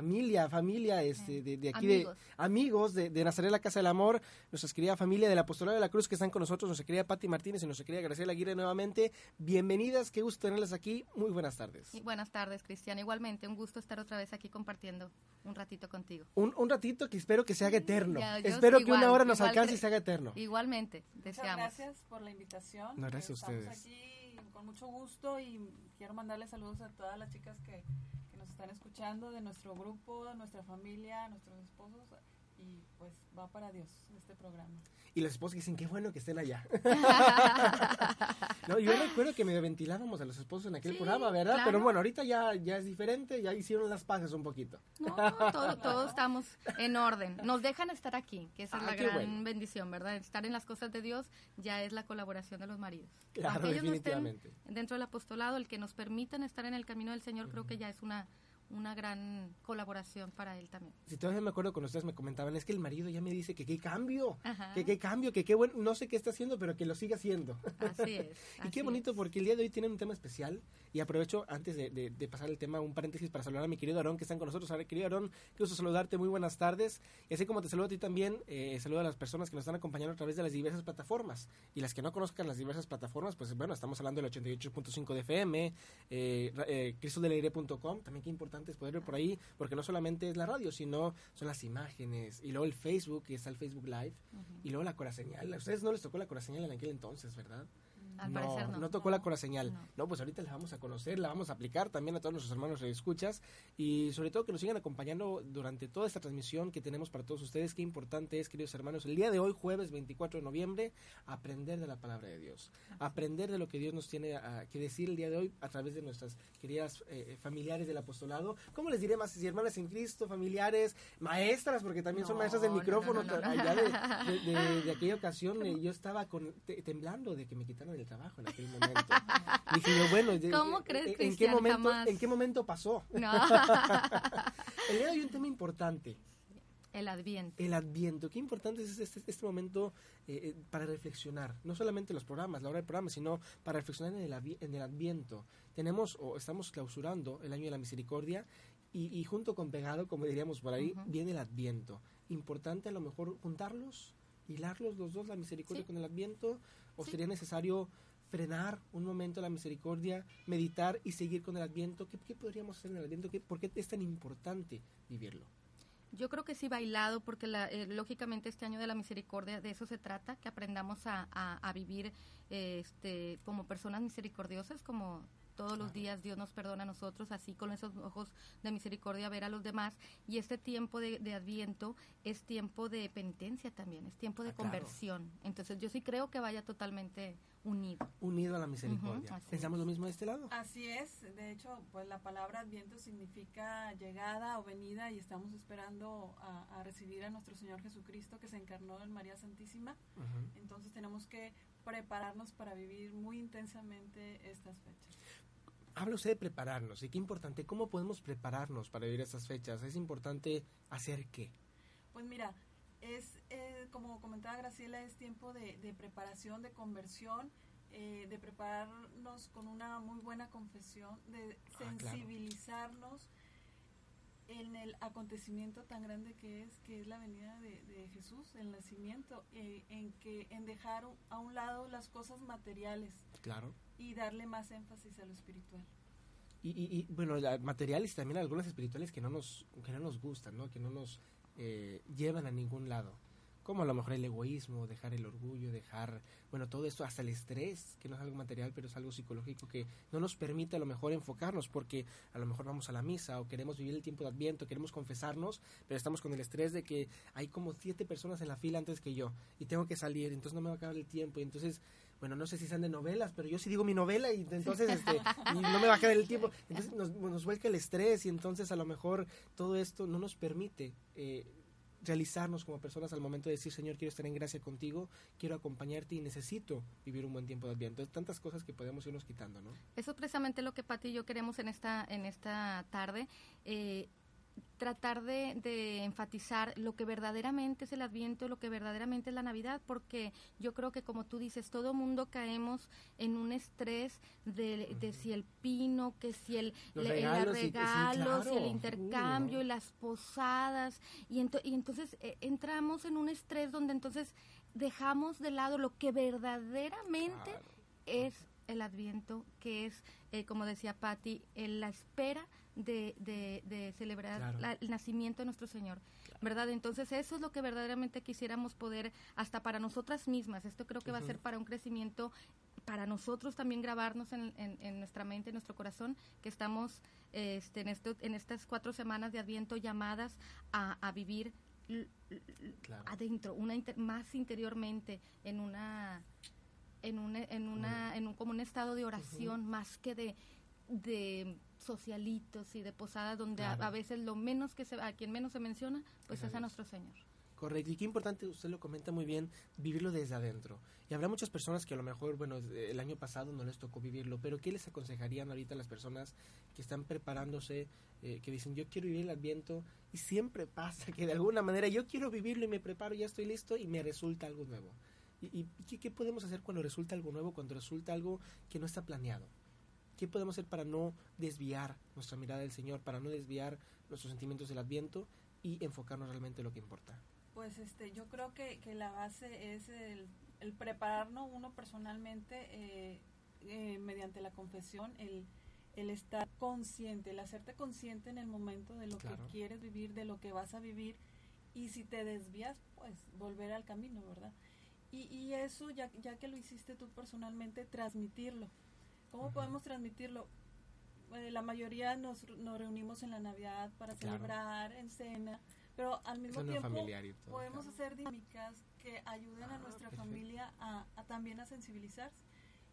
Familia, familia este, de, de aquí Amigos. de amigos de, de Nazaret la Casa del Amor, nuestra querida familia del Apostolado de la Cruz que están con nosotros, nuestra querida Patti Martínez y nuestra querida Graciela Aguirre nuevamente. Bienvenidas, qué gusto tenerlas aquí. Muy buenas tardes. Y buenas tardes, Cristian. Igualmente, un gusto estar otra vez aquí compartiendo un ratito contigo. Un, un ratito que espero que se haga eterno. Ya, espero que igual, una hora nos alcance y se haga eterno. Igualmente, Muchas deseamos. gracias por la invitación. No, gracias a Estamos ustedes. aquí con mucho gusto y quiero mandarle saludos a todas las chicas que, que están escuchando, de nuestro grupo, de nuestra familia, nuestros esposos. Y pues va para Dios este programa. Y los esposos dicen, qué bueno que estén allá. no, yo recuerdo que medio ventilábamos a los esposos en aquel Sí, programa, ¿verdad? claro. Pero bueno, ahorita ya, ya es diferente, ya hicieron las paces un poquito. No, todo, todos estamos en orden. Nos dejan estar aquí, que esa es Ah, la gran bueno. bendición, ¿verdad? Estar en las cosas de Dios ya es la colaboración de los maridos. Claro, Aunque ellos no estén definitivamente. dentro del apostolado, el que nos permitan estar en el camino del Señor, creo que ya es una, una gran colaboración para él también. Si todavía me acuerdo cuando ustedes me comentaban, es que el marido ya me dice que qué cambio, Ajá. que qué cambio, que qué bueno, no sé qué está haciendo, pero que lo siga haciendo. Así es. Y qué bonito es. porque el día de hoy tienen un tema especial y aprovecho antes de, de- de pasar el tema un paréntesis para saludar a mi querido Aarón que están con nosotros. Ahora, querido Aarón, qué gusto saludarte, muy buenas tardes. Y así como te saludo a ti también, eh, saludo a las personas que nos están acompañando a través de las diversas plataformas. Y las que no conozcan las diversas plataformas, pues bueno, estamos hablando del 88.5 de FM, eh, eh, también qué importante es poder ver por ahí, porque no solamente es la radio, sino son las imágenes, y luego el Facebook, que está el Facebook Live, y luego la coraseñal. A ustedes no les tocó la coraseñal en aquel entonces, ¿verdad? Al no, parecer no. no tocó la cora señal. No. No. pues ahorita la vamos a conocer, la vamos a aplicar también a todos nuestros hermanos que escuchas y sobre todo que nos sigan acompañando durante toda esta transmisión que tenemos para todos ustedes. Qué importante es, queridos hermanos, el día de hoy, jueves 24 de noviembre, aprender de la palabra de Dios. Aprender de lo que Dios nos tiene a- que decir el día de hoy a través de nuestras queridas eh, familiares del apostolado. ¿Cómo les diré más? Si hermanas en Cristo, familiares, maestras, porque también son maestras del no, no, micrófono. allá de, de- de- de aquella ocasión eh, yo estaba con, te- temblando de que me quitaran el trabajo en aquel momento. Dije yo, bueno, ¿Cómo eh, crees, ¿en qué momento, Jamás. ¿en qué momento pasó? No. El día de hoy un tema importante, El adviento. el adviento. Qué importante es este, este momento eh, eh, para reflexionar, no solamente los programas, la hora del programa, sino para reflexionar en el, en el adviento. Tenemos o estamos clausurando el año de la misericordia y, y junto con pegado, como diríamos por ahí, Ujú. viene el adviento. Importante a lo mejor juntarlos, hilarlos los dos, la misericordia Sí. con el adviento, o Sí. sería necesario frenar un momento la misericordia, meditar y seguir con el adviento. ¿Qué, qué podríamos hacer en el adviento? ¿Qué- ¿Por qué es tan importante vivirlo? Yo creo que sí bailado, porque la- eh, lógicamente este año de la misericordia de eso se trata, que aprendamos a, a- a vivir eh, este, como personas misericordiosas, como todos los días Dios nos perdona a nosotros, así con esos ojos de misericordia ver a los demás. Y este tiempo de, de adviento es tiempo de penitencia también, es tiempo de Ah, claro. conversión. Entonces yo sí creo que vaya totalmente unido. Unido a la misericordia. ¿Pensamos lo mismo de este lado? Así es, de hecho, pues la palabra adviento significa llegada o venida y estamos esperando a, a recibir a nuestro Señor Jesucristo que se encarnó en María Santísima. Entonces tenemos que prepararnos para vivir muy intensamente estas fechas. Habla usted de prepararnos y qué importante, ¿cómo podemos prepararnos para vivir estas fechas? Es importante hacer qué. Pues mira, es eh, como comentaba Graciela, es tiempo de, de preparación, de conversión, eh, de prepararnos con una muy buena confesión, de Ah, claro. sensibilizarnos en el acontecimiento tan grande que es, que es la venida de, de Jesús, el nacimiento, eh, en que en dejar a un lado las cosas materiales Claro. Y darle más énfasis a lo espiritual. Y, y, y, bueno, la- materiales y también algunas espirituales que no nos, que no nos gustan, ¿no? Que no nos eh, llevan a ningún lado. Como a lo mejor el egoísmo, dejar el orgullo, dejar, bueno, todo esto, hasta el estrés, que no es algo material, pero es algo psicológico que no nos permite a lo mejor enfocarnos, porque a lo mejor vamos a la misa o queremos vivir el tiempo de Adviento, queremos confesarnos, pero estamos con el estrés de que hay como siete personas en la fila antes que yo y tengo que salir, entonces no me va a acabar el tiempo, y entonces bueno, no sé si sean de novelas, pero yo sí digo mi novela y entonces este, y no me va a quedar el tiempo. Entonces nos, nos vuelca el estrés y entonces a lo mejor todo esto no nos permite eh, realizarnos como personas al momento de decir, Señor, quiero estar en gracia contigo, quiero acompañarte y necesito vivir un buen tiempo de Adviento. Entonces, tantas cosas que podemos irnos quitando, ¿no? Eso es precisamente lo que Pati y yo queremos en esta, en esta tarde. Eh, tratar de, de, enfatizar lo que verdaderamente es el Adviento, lo que verdaderamente es la Navidad, porque yo creo que como tú dices, todo mundo caemos en un estrés de, de si el pino, que si el, Los le- regalos sí, regalos, y el intercambio y las posadas, y, ento- y entonces eh, entramos en un estrés donde entonces dejamos de lado lo que verdaderamente Claro. es el Adviento, que es, eh, como decía Patti, en la espera de, de- de celebrar Claro. la- el nacimiento de nuestro Señor, ¿verdad? Entonces eso es lo que verdaderamente quisiéramos poder, hasta para nosotras mismas, esto creo que va a ser para un crecimiento, para nosotros también grabarnos en, en- en nuestra mente, en nuestro corazón, que estamos este, en, esto, en estas cuatro semanas de Adviento llamadas a, a vivir Claro. adentro, una inter- más interiormente, en una en un, en una en un como un estado de oración más que de de socialitos y de posadas donde a- Claro. a, veces lo menos que se a quien menos se menciona pues Es a es a Dios. nuestro Señor. Correcto, y qué importante, usted lo comenta muy bien, vivirlo desde adentro. Y habrá muchas personas que a lo mejor, bueno, el año pasado no les tocó vivirlo, pero ¿qué les aconsejarían ahorita a las personas que están preparándose, eh, que dicen, yo quiero vivir el adviento, y siempre pasa que de alguna manera yo quiero vivirlo y me preparo, ya estoy listo y me resulta algo nuevo? ¿Y, y qué, qué podemos hacer cuando resulta algo nuevo, cuando resulta algo que no está planeado? ¿Qué podemos hacer para no desviar nuestra mirada del Señor, para no desviar nuestros sentimientos del adviento y enfocarnos realmente en lo que importa? Pues este, yo creo que, que la base es el, el prepararnos uno personalmente eh, eh, mediante la confesión, el, el estar consciente, el hacerte consciente en el momento de lo Claro. que quieres vivir, de lo que vas a vivir y si te desvías, pues volver al camino, ¿verdad? Y, y eso, ya, ya que lo hiciste tú personalmente, transmitirlo. ¿Cómo Ujú. podemos transmitirlo? Eh, la mayoría nos, nos reunimos en la Navidad para Claro. celebrar, en cena, pero al mismo tiempo todo, podemos claro. hacer dinámicas que ayuden a Ah, nuestra perfecto. familia a, a también a sensibilizarse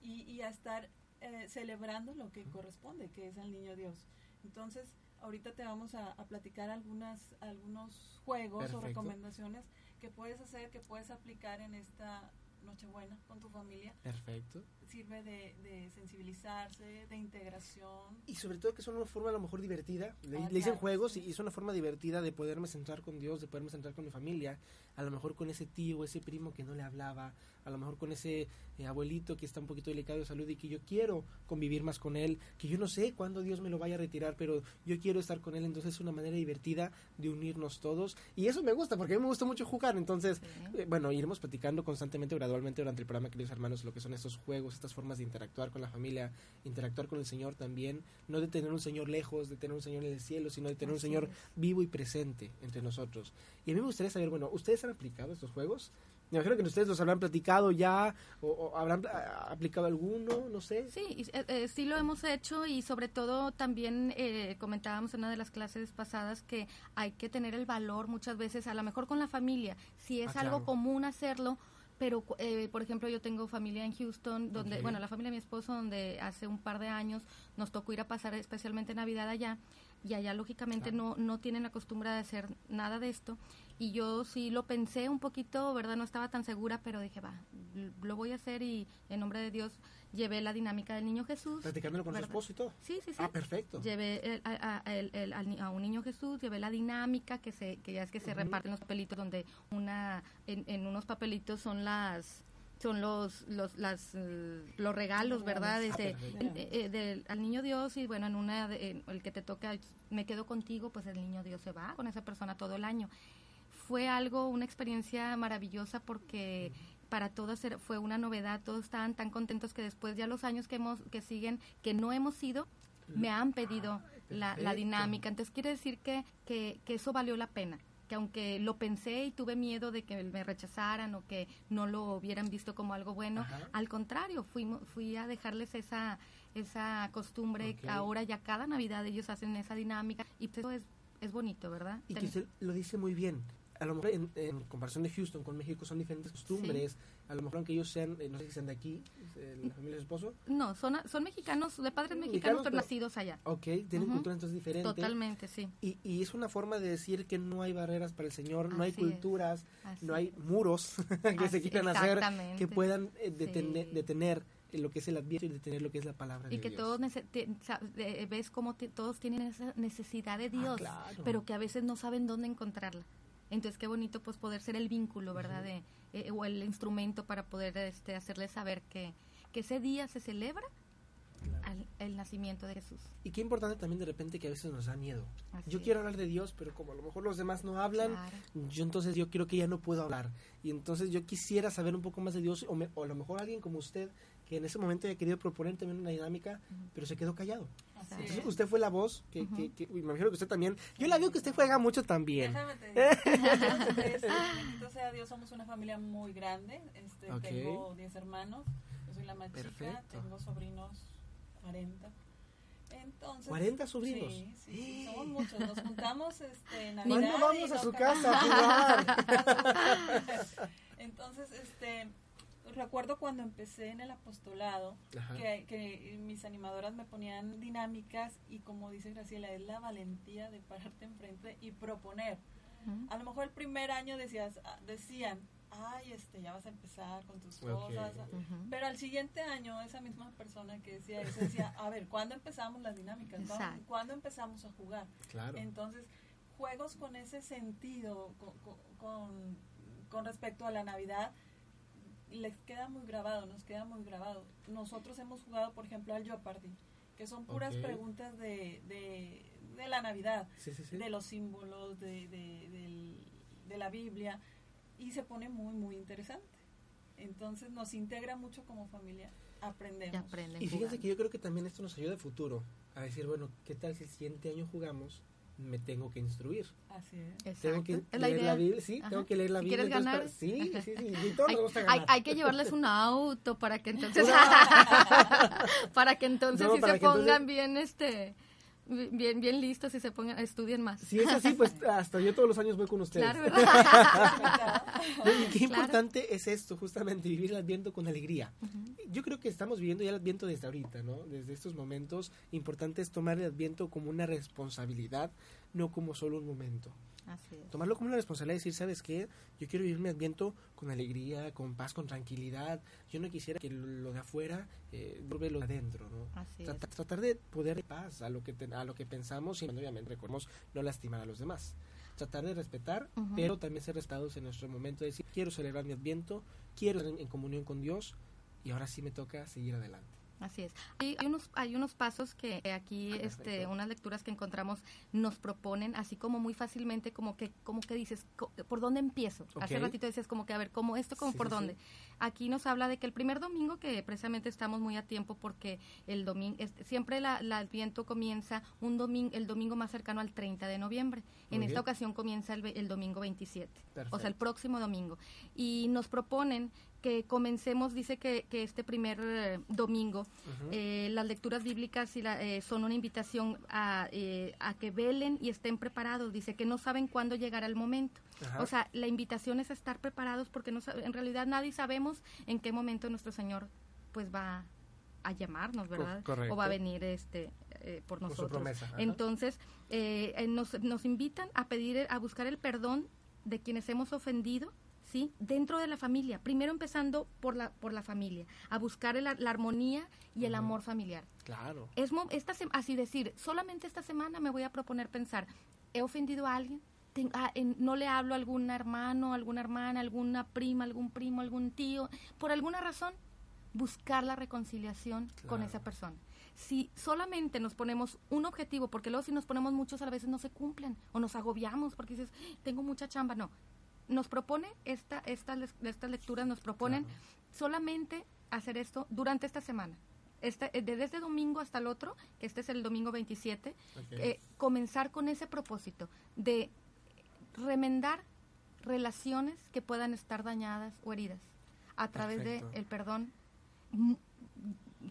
y, y a estar eh, celebrando lo que Ujú. corresponde, que es al niño Dios. Entonces, ahorita te vamos a, a platicar algunas algunos juegos Perfecto. o recomendaciones que puedes hacer, que puedes aplicar en esta Nochebuena con tu familia. Perfecto. Sirve de, de sensibilizarse, de integración. Y sobre todo que es una forma a lo mejor divertida. Le, Ah, le dicen claro, juegos sí. y es una forma divertida de poderme centrar con Dios, de poderme centrar con mi familia. A lo mejor con ese tío, ese primo que no le hablaba. A lo mejor con ese eh, abuelito que está un poquito delicado de salud y que yo quiero convivir más con él. Que yo no sé cuándo Dios me lo vaya a retirar, pero yo quiero estar con él. Entonces es una manera divertida de unirnos todos. Y eso me gusta porque a mí me gusta mucho jugar. Entonces, Sí. eh, bueno, iremos platicando constantemente, gradualmente durante el programa, queridos hermanos, lo que son estos juegos, estas formas de interactuar con la familia, interactuar con el Señor también, no de tener un Señor lejos, de tener un Señor en el cielo, sino de tener un Señor es. vivo y presente entre nosotros. Y a mí me gustaría saber, bueno, ¿ustedes han aplicado estos juegos? Me imagino que ustedes los habrán platicado ya, o, o habrán ah, aplicado alguno, no sé. Sí, eh, eh, sí lo hemos hecho y sobre todo también eh, comentábamos en una de las clases pasadas que hay que tener el valor muchas veces, a lo mejor con la familia, si es Ah, algo claro. común hacerlo, pero eh, por ejemplo yo tengo familia en Houston, donde, bueno, la familia de mi esposo, donde hace un par de años nos tocó ir a pasar especialmente Navidad allá y allá lógicamente Claro. no, no tienen la costumbre de hacer nada de esto y yo sí lo pensé un poquito, ¿verdad? No estaba tan segura, pero dije, va, lo voy a hacer y en nombre de Dios llevé la dinámica del niño Jesús. Platicándolo con su ¿verdad? esposo y todo. Sí, sí, sí. Ah, perfecto. Llevé el- a, a- el- el- al ni- a un niño Jesús, llevé la dinámica que se que ya es que se reparten los papelitos donde una en, en unos papelitos son las son los los las eh, los regalos, ¿verdad? Ah, Este, perfecto. en- eh, eh, del, al niño Dios y bueno, en una de- en el que te toca me quedo contigo, pues el niño Dios se va con esa persona todo el año. Fue algo una experiencia maravillosa porque para todos fue una novedad, todos estaban tan contentos que después ya los años que hemos que siguen que no hemos ido me han pedido la, la dinámica. Entonces quiere decir que, que, que eso valió la pena. Que aunque lo pensé y tuve miedo de que me rechazaran o que no lo hubieran visto como algo bueno, Ajá. al contrario, fui, fui a dejarles esa, esa costumbre. Ok. Ahora ya cada Navidad ellos hacen esa dinámica y pues eso es, es bonito, ¿verdad? Y que Ten- usted lo dice muy bien. A lo mejor en, en comparación de Houston con México son diferentes costumbres. A lo mejor aunque ellos sean, eh, no sé si sean de aquí, eh, la familia de su esposo. No, son, son mexicanos, de padres mexicanos, pero nacidos allá. Ok, tienen Ujú. cultura entonces diferente. Totalmente, sí. Y, y es una forma de decir que no hay barreras para el Señor, no hay culturas, no hay muros que se Así- quieran hacer, que puedan eh, detener, Sí. detener lo que es el adviento y detener lo que es la palabra de Y que Dios. todos de- ves como todos tienen esa necesidad de Ah, Dios, claro. pero que a veces no saben dónde encontrarla. Entonces qué bonito pues poder ser el vínculo, ¿verdad? de, eh, o el instrumento para poder este, hacerles saber que, que ese día se celebra al- el nacimiento de Jesús. Y qué importante también de repente que a veces nos da miedo. Así yo es. quiero hablar de Dios, pero como a lo mejor los demás no hablan, Claro. yo entonces yo creo que ya no puedo hablar. Y entonces yo quisiera saber un poco más de Dios, o, me- o a lo mejor alguien como usted, en ese momento haya querido proponer también una dinámica, pero se quedó callado. Así Exacto. es. Entonces usted fue la voz, que, Ujú. que- que- uy, me imagino que usted también. Yo la veo que usted juega mucho también. Bendito sea Dios, somos una familia muy grande. Este. Tengo 10 hermanos, yo soy la más chica, tengo sobrinos 40. Entonces, 40 sobrinos. Sí, sí, sí, somos muchos. Nos juntamos este, en ¿Cuándo Navidad. vamos y a su casa a jugar? Entonces, este, recuerdo cuando empecé en el apostolado, que, que mis animadoras me ponían dinámicas y como dice Graciela, es la valentía de pararte enfrente y proponer. A lo mejor el primer año decías, ah, decían, ay, este, ya vas a empezar con tus cosas. Pero al siguiente año, esa misma persona que decía eso decía, a ver, ¿cuándo empezamos las dinámicas? ¿Cuándo, empezamos a jugar? Claro. Entonces, juegos con ese sentido, con, con- con, con respecto a la Navidad, les queda muy grabado, nos queda muy grabado. Nosotros hemos jugado, por ejemplo, al Jeopardy, que son puras preguntas de, de, de la Navidad, Sí, sí, sí. de los símbolos, de, de, del- de la Biblia, y se pone muy, muy interesante. Entonces nos integra mucho como familia, aprendemos. Y aprenden Y fíjense jugando. que yo creo que también esto nos ayuda a futuro. A decir, bueno, ¿qué tal si el siguiente año jugamos? Me tengo que instruir. Así es. Tengo que es leer la Biblia. Sí, Ajá. tengo que leer la Si Biblia. quieres ganar. para- Sí, sí, sí. Y todos hay, nos gusta hay- ganar. hay que llevarles un auto para que entonces para que entonces No, sí se que entonces- pongan bien este bien bien listos y se pongan estudien más Si es así, pues hasta yo todos los años voy con ustedes. claro qué Claro. importante es esto, justamente vivir el Adviento con alegría. Yo creo que estamos viviendo ya el Adviento desde ahorita, ¿no? Desde estos momentos, importante es tomar el Adviento como una responsabilidad, no como solo un momento. así es Tomarlo como una responsabilidad y decir, ¿sabes qué? Yo quiero vivir mi Adviento con alegría, con paz, con tranquilidad. Yo no quisiera que lo de afuera eh, lo de adentro, ¿no? así es Trata- tratar de poder dar paz a lo que te- a lo que pensamos y obviamente recordemos no lastimar a los demás tratar de respetar Ujú. pero también ser respetados en nuestro momento de decir quiero celebrar mi adviento quiero estar en, en comunión con Dios y ahora sí me toca seguir adelante Así es. Hay, hay unos hay unos pasos que aquí este Perfecto. unas lecturas que encontramos nos proponen así como muy fácilmente como que como que dices co- por dónde empiezo. Hace Ok. ratito decías como que a ver cómo esto como Sí, por sí, dónde. sí. Aquí nos habla de que el primer domingo que precisamente estamos muy a tiempo porque el domingo siempre la, la Adviento comienza un domingo el domingo más cercano al 30 de noviembre. Muy en esta ocasión comienza el, el domingo 27. O sea, el próximo domingo. Y nos proponen que comencemos, dice que, que este primer eh, domingo, eh, las lecturas bíblicas y la- eh, son una invitación a, eh, a que velen y estén preparados. Dice que no saben cuándo llegará el momento. O sea, la invitación es estar preparados porque no en realidad nadie sabemos en qué momento nuestro Señor pues va a llamarnos, ¿verdad? correcto. O va a venir este eh, por Con su nosotros. promesa. Entonces, eh, eh, nos, nos invitan a pedir, a buscar el perdón de quienes hemos ofendido, ¿sí? Dentro de la familia. Primero empezando por la, por la familia, a buscar el- la armonía y el amor familiar. claro Es mo- esta así decir, solamente esta semana me voy a proponer pensar, ¿he ofendido a alguien? Ten- ah, en- no le hablo a algún hermano, alguna hermana, alguna prima, algún primo, algún tío, por alguna razón, buscar la reconciliación con esa persona. Si solamente nos ponemos un objetivo, porque luego si nos ponemos muchos a veces no se cumplen o nos agobiamos porque dices, tengo mucha chamba, no. Nos propone esta, esta, estas lecturas, nos proponen Claro. solamente hacer esto durante esta semana. Este, desde este domingo hasta el otro, que este es el domingo 27, Ok. eh, comenzar con ese propósito de remendar relaciones que puedan estar dañadas o heridas a través Perfecto. del perdón mm,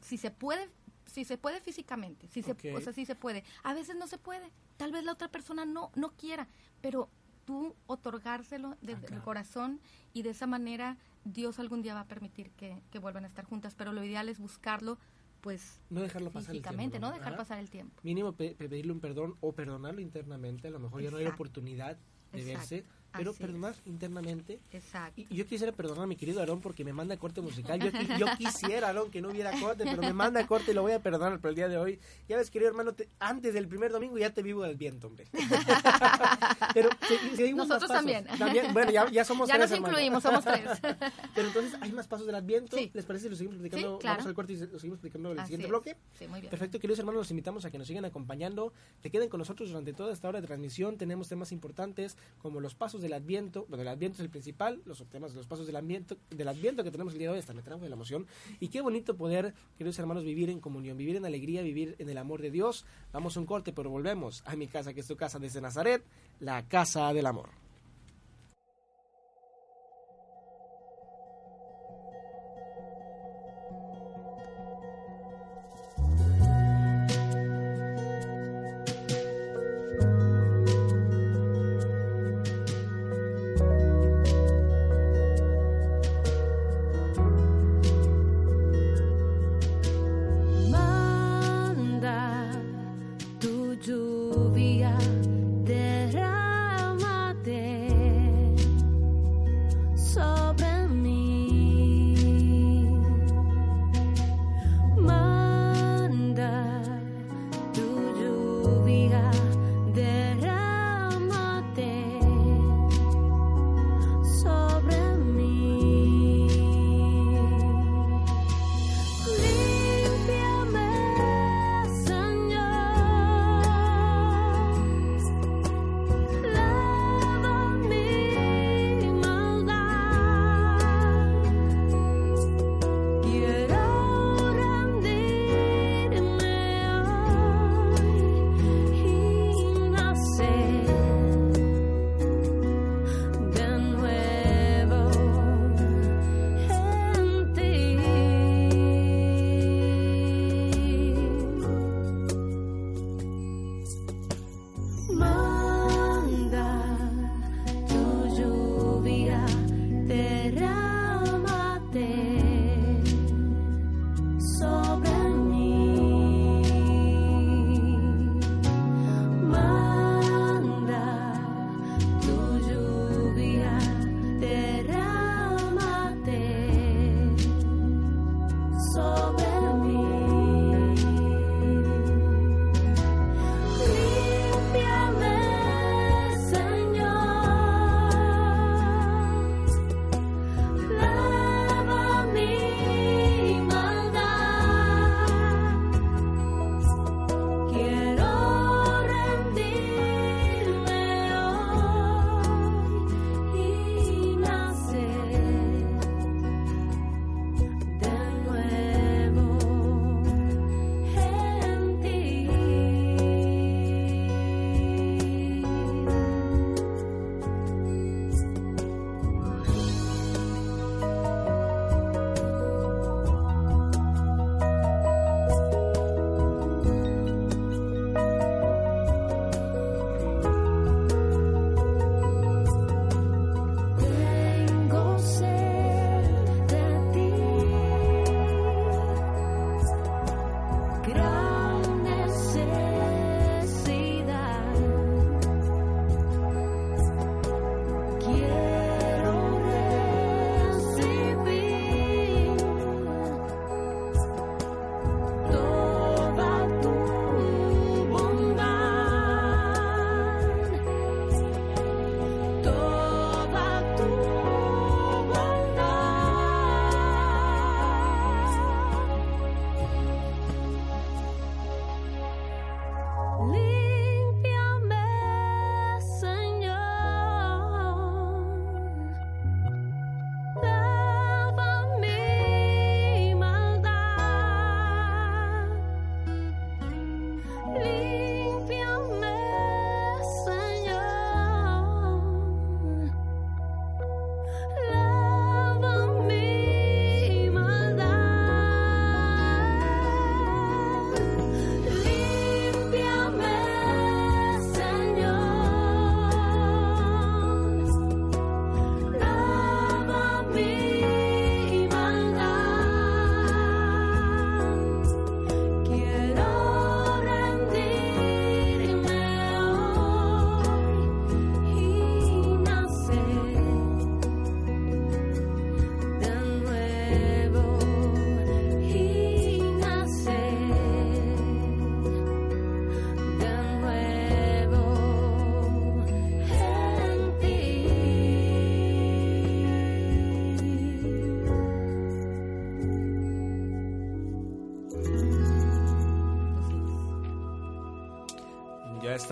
si se puede si se puede físicamente si se o sea si se puede a veces no se puede tal vez la otra persona no no quiera pero tú otorgárselo desde el corazón y de esa manera Dios algún día va a permitir que, que vuelvan a estar juntas, pero lo ideal es buscarlo pues no dejarlo pasar el tiempo, ¿no? dejar pasar el tiempo. Mínimo pedirle un perdón o perdonarlo internamente, a lo mejor ya no hay oportunidad de verse, pero perdonar internamente. Exacto. Y, yo quisiera perdonar a mi querido Aarón porque me manda corte musical. Yo, yo quisiera, Aarón, que no hubiera corte, pero me manda corte y lo voy a perdonar por el día de hoy. Ya ves, querido hermano, antes del primer domingo ya te vivo del viento, hombre. pero seguimos Nosotros también. Bueno, ya, ya somos ya tres. Ya nos incluimos, somos tres. pero entonces, ¿hay más pasos del adviento? ¿Les parece si lo seguimos platicando? claro. Vamos al corte y lo seguimos platicando en el siguiente bloque. Sí, muy bien. Perfecto, queridos hermanos, los invitamos a que nos sigan acompañando. Que queden con nosotros durante toda esta hora de transmisión. Tenemos temas importantes como los pasos del adviento. Bueno, el adviento es el principal, los temas de los pasos del adviento, del adviento que tenemos el día de hoy, hasta me trajo de la emoción. Y qué bonito poder, queridos hermanos, vivir en comunión, vivir en alegría, vivir en el amor de Dios. Vamos a un corte, pero volvemos a mi casa, que es tu casa desde Nazaret, la casa del amor.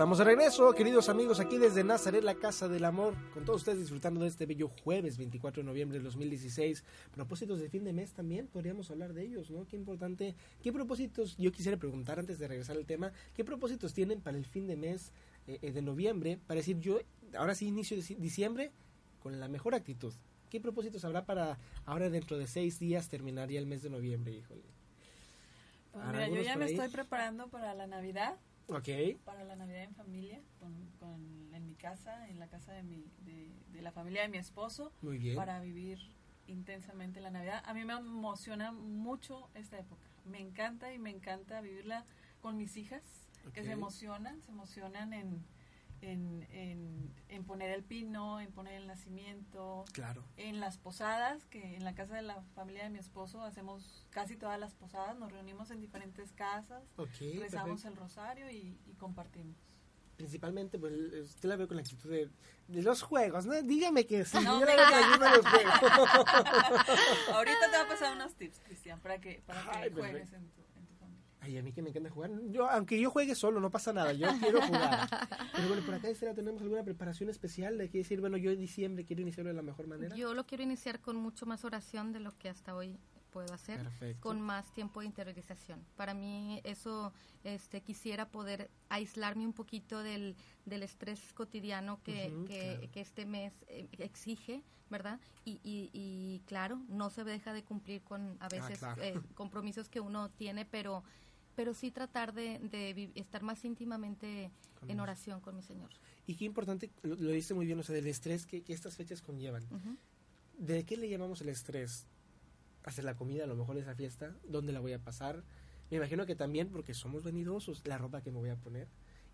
Estamos de regreso, queridos amigos, aquí desde Nazaret, la Casa del Amor, con todos ustedes disfrutando de este bello jueves 24 de noviembre de 2016. Propósitos de fin de mes también, podríamos hablar de ellos, ¿no? Qué importante, qué propósitos, yo quisiera preguntar antes de regresar al tema, ¿qué propósitos tienen para el fin de mes eh, eh, de noviembre? Para decir, yo, ahora sí, inicio de diciembre con la mejor actitud. ¿Qué propósitos habrá para ahora dentro de seis días terminaría el mes de noviembre, híjole? Pues mira, yo ya me estoy preparando para la Navidad. Para la Navidad en familia, con, en mi casa, en la casa de, mi, de, la familia de mi esposo. Muy bien. Para vivir intensamente la Navidad. A mí me emociona mucho esta época. Me encanta y me encanta vivirla con mis hijas, que se emocionan, se emocionan en en, en, poner el pino, en poner el nacimiento, claro. en las posadas, que en la casa de la familia de mi esposo hacemos casi todas las posadas, nos reunimos en diferentes casas, rezamos el rosario y, compartimos. Principalmente, pues usted la veo con la actitud de, los juegos, ¿no? Dígame que sí, no, yo la veo los juegos. Ahorita te va a pasar unos tips, Cristian, para que, para que juegues en tu Ay, a mí que me encanta jugar. Yo, aunque yo juegue solo, no pasa nada. Yo quiero jugar. Pero bueno, por acá, Estela, ¿tenemos alguna preparación especial? ¿De qué decir, bueno, yo en diciembre quiero iniciarlo de la mejor manera? Yo lo quiero iniciar con mucho más oración de lo que hasta hoy puedo hacer, con más tiempo de interiorización. Para mí eso, este, quisiera poder aislarme un poquito del, del estrés cotidiano que, que, este mes eh, exige, ¿verdad? Y, y, claro, no se deja de cumplir con a ah, veces eh, compromisos que uno tiene, pero pero sí tratar de, estar más íntimamente en oración con mi Señor. Y qué importante, lo, dice muy bien, o sea, del estrés que, estas fechas conllevan. ¿De qué le llamamos el estrés? Hacer la comida, a lo mejor esa fiesta, ¿dónde la voy a pasar? Me imagino que también porque somos venidosos, la ropa que me voy a poner.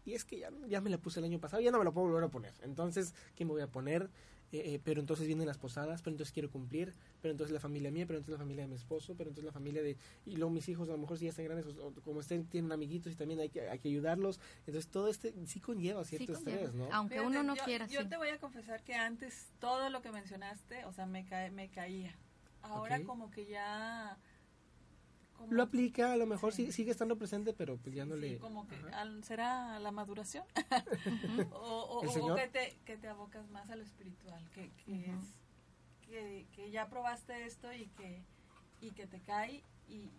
Y es que ya, ya me la puse el año pasado, ya no me la puedo volver a poner. Entonces, ¿qué me voy a poner? Eh, eh, pero entonces vienen las posadas, pero entonces quiero cumplir, pero entonces la familia mía, pero entonces la familia de mi esposo, pero entonces la familia de... Y luego mis hijos a lo mejor si ya están grandes, o, como estén, tienen amiguitos y también hay que, hay que ayudarlos. Entonces todo este sí conlleva cierto estrés, ¿no? Aunque uno no quiera. Yo te voy a confesar que antes todo lo que mencionaste, o sea, me, me caía. Ahora como que ya lo aplica, a lo mejor sigue estando presente, pero pues ya no le... como que será la maduración. o, que, te, que te abocas más a lo espiritual, que, que es que, ya probaste esto y que, y que te cae y,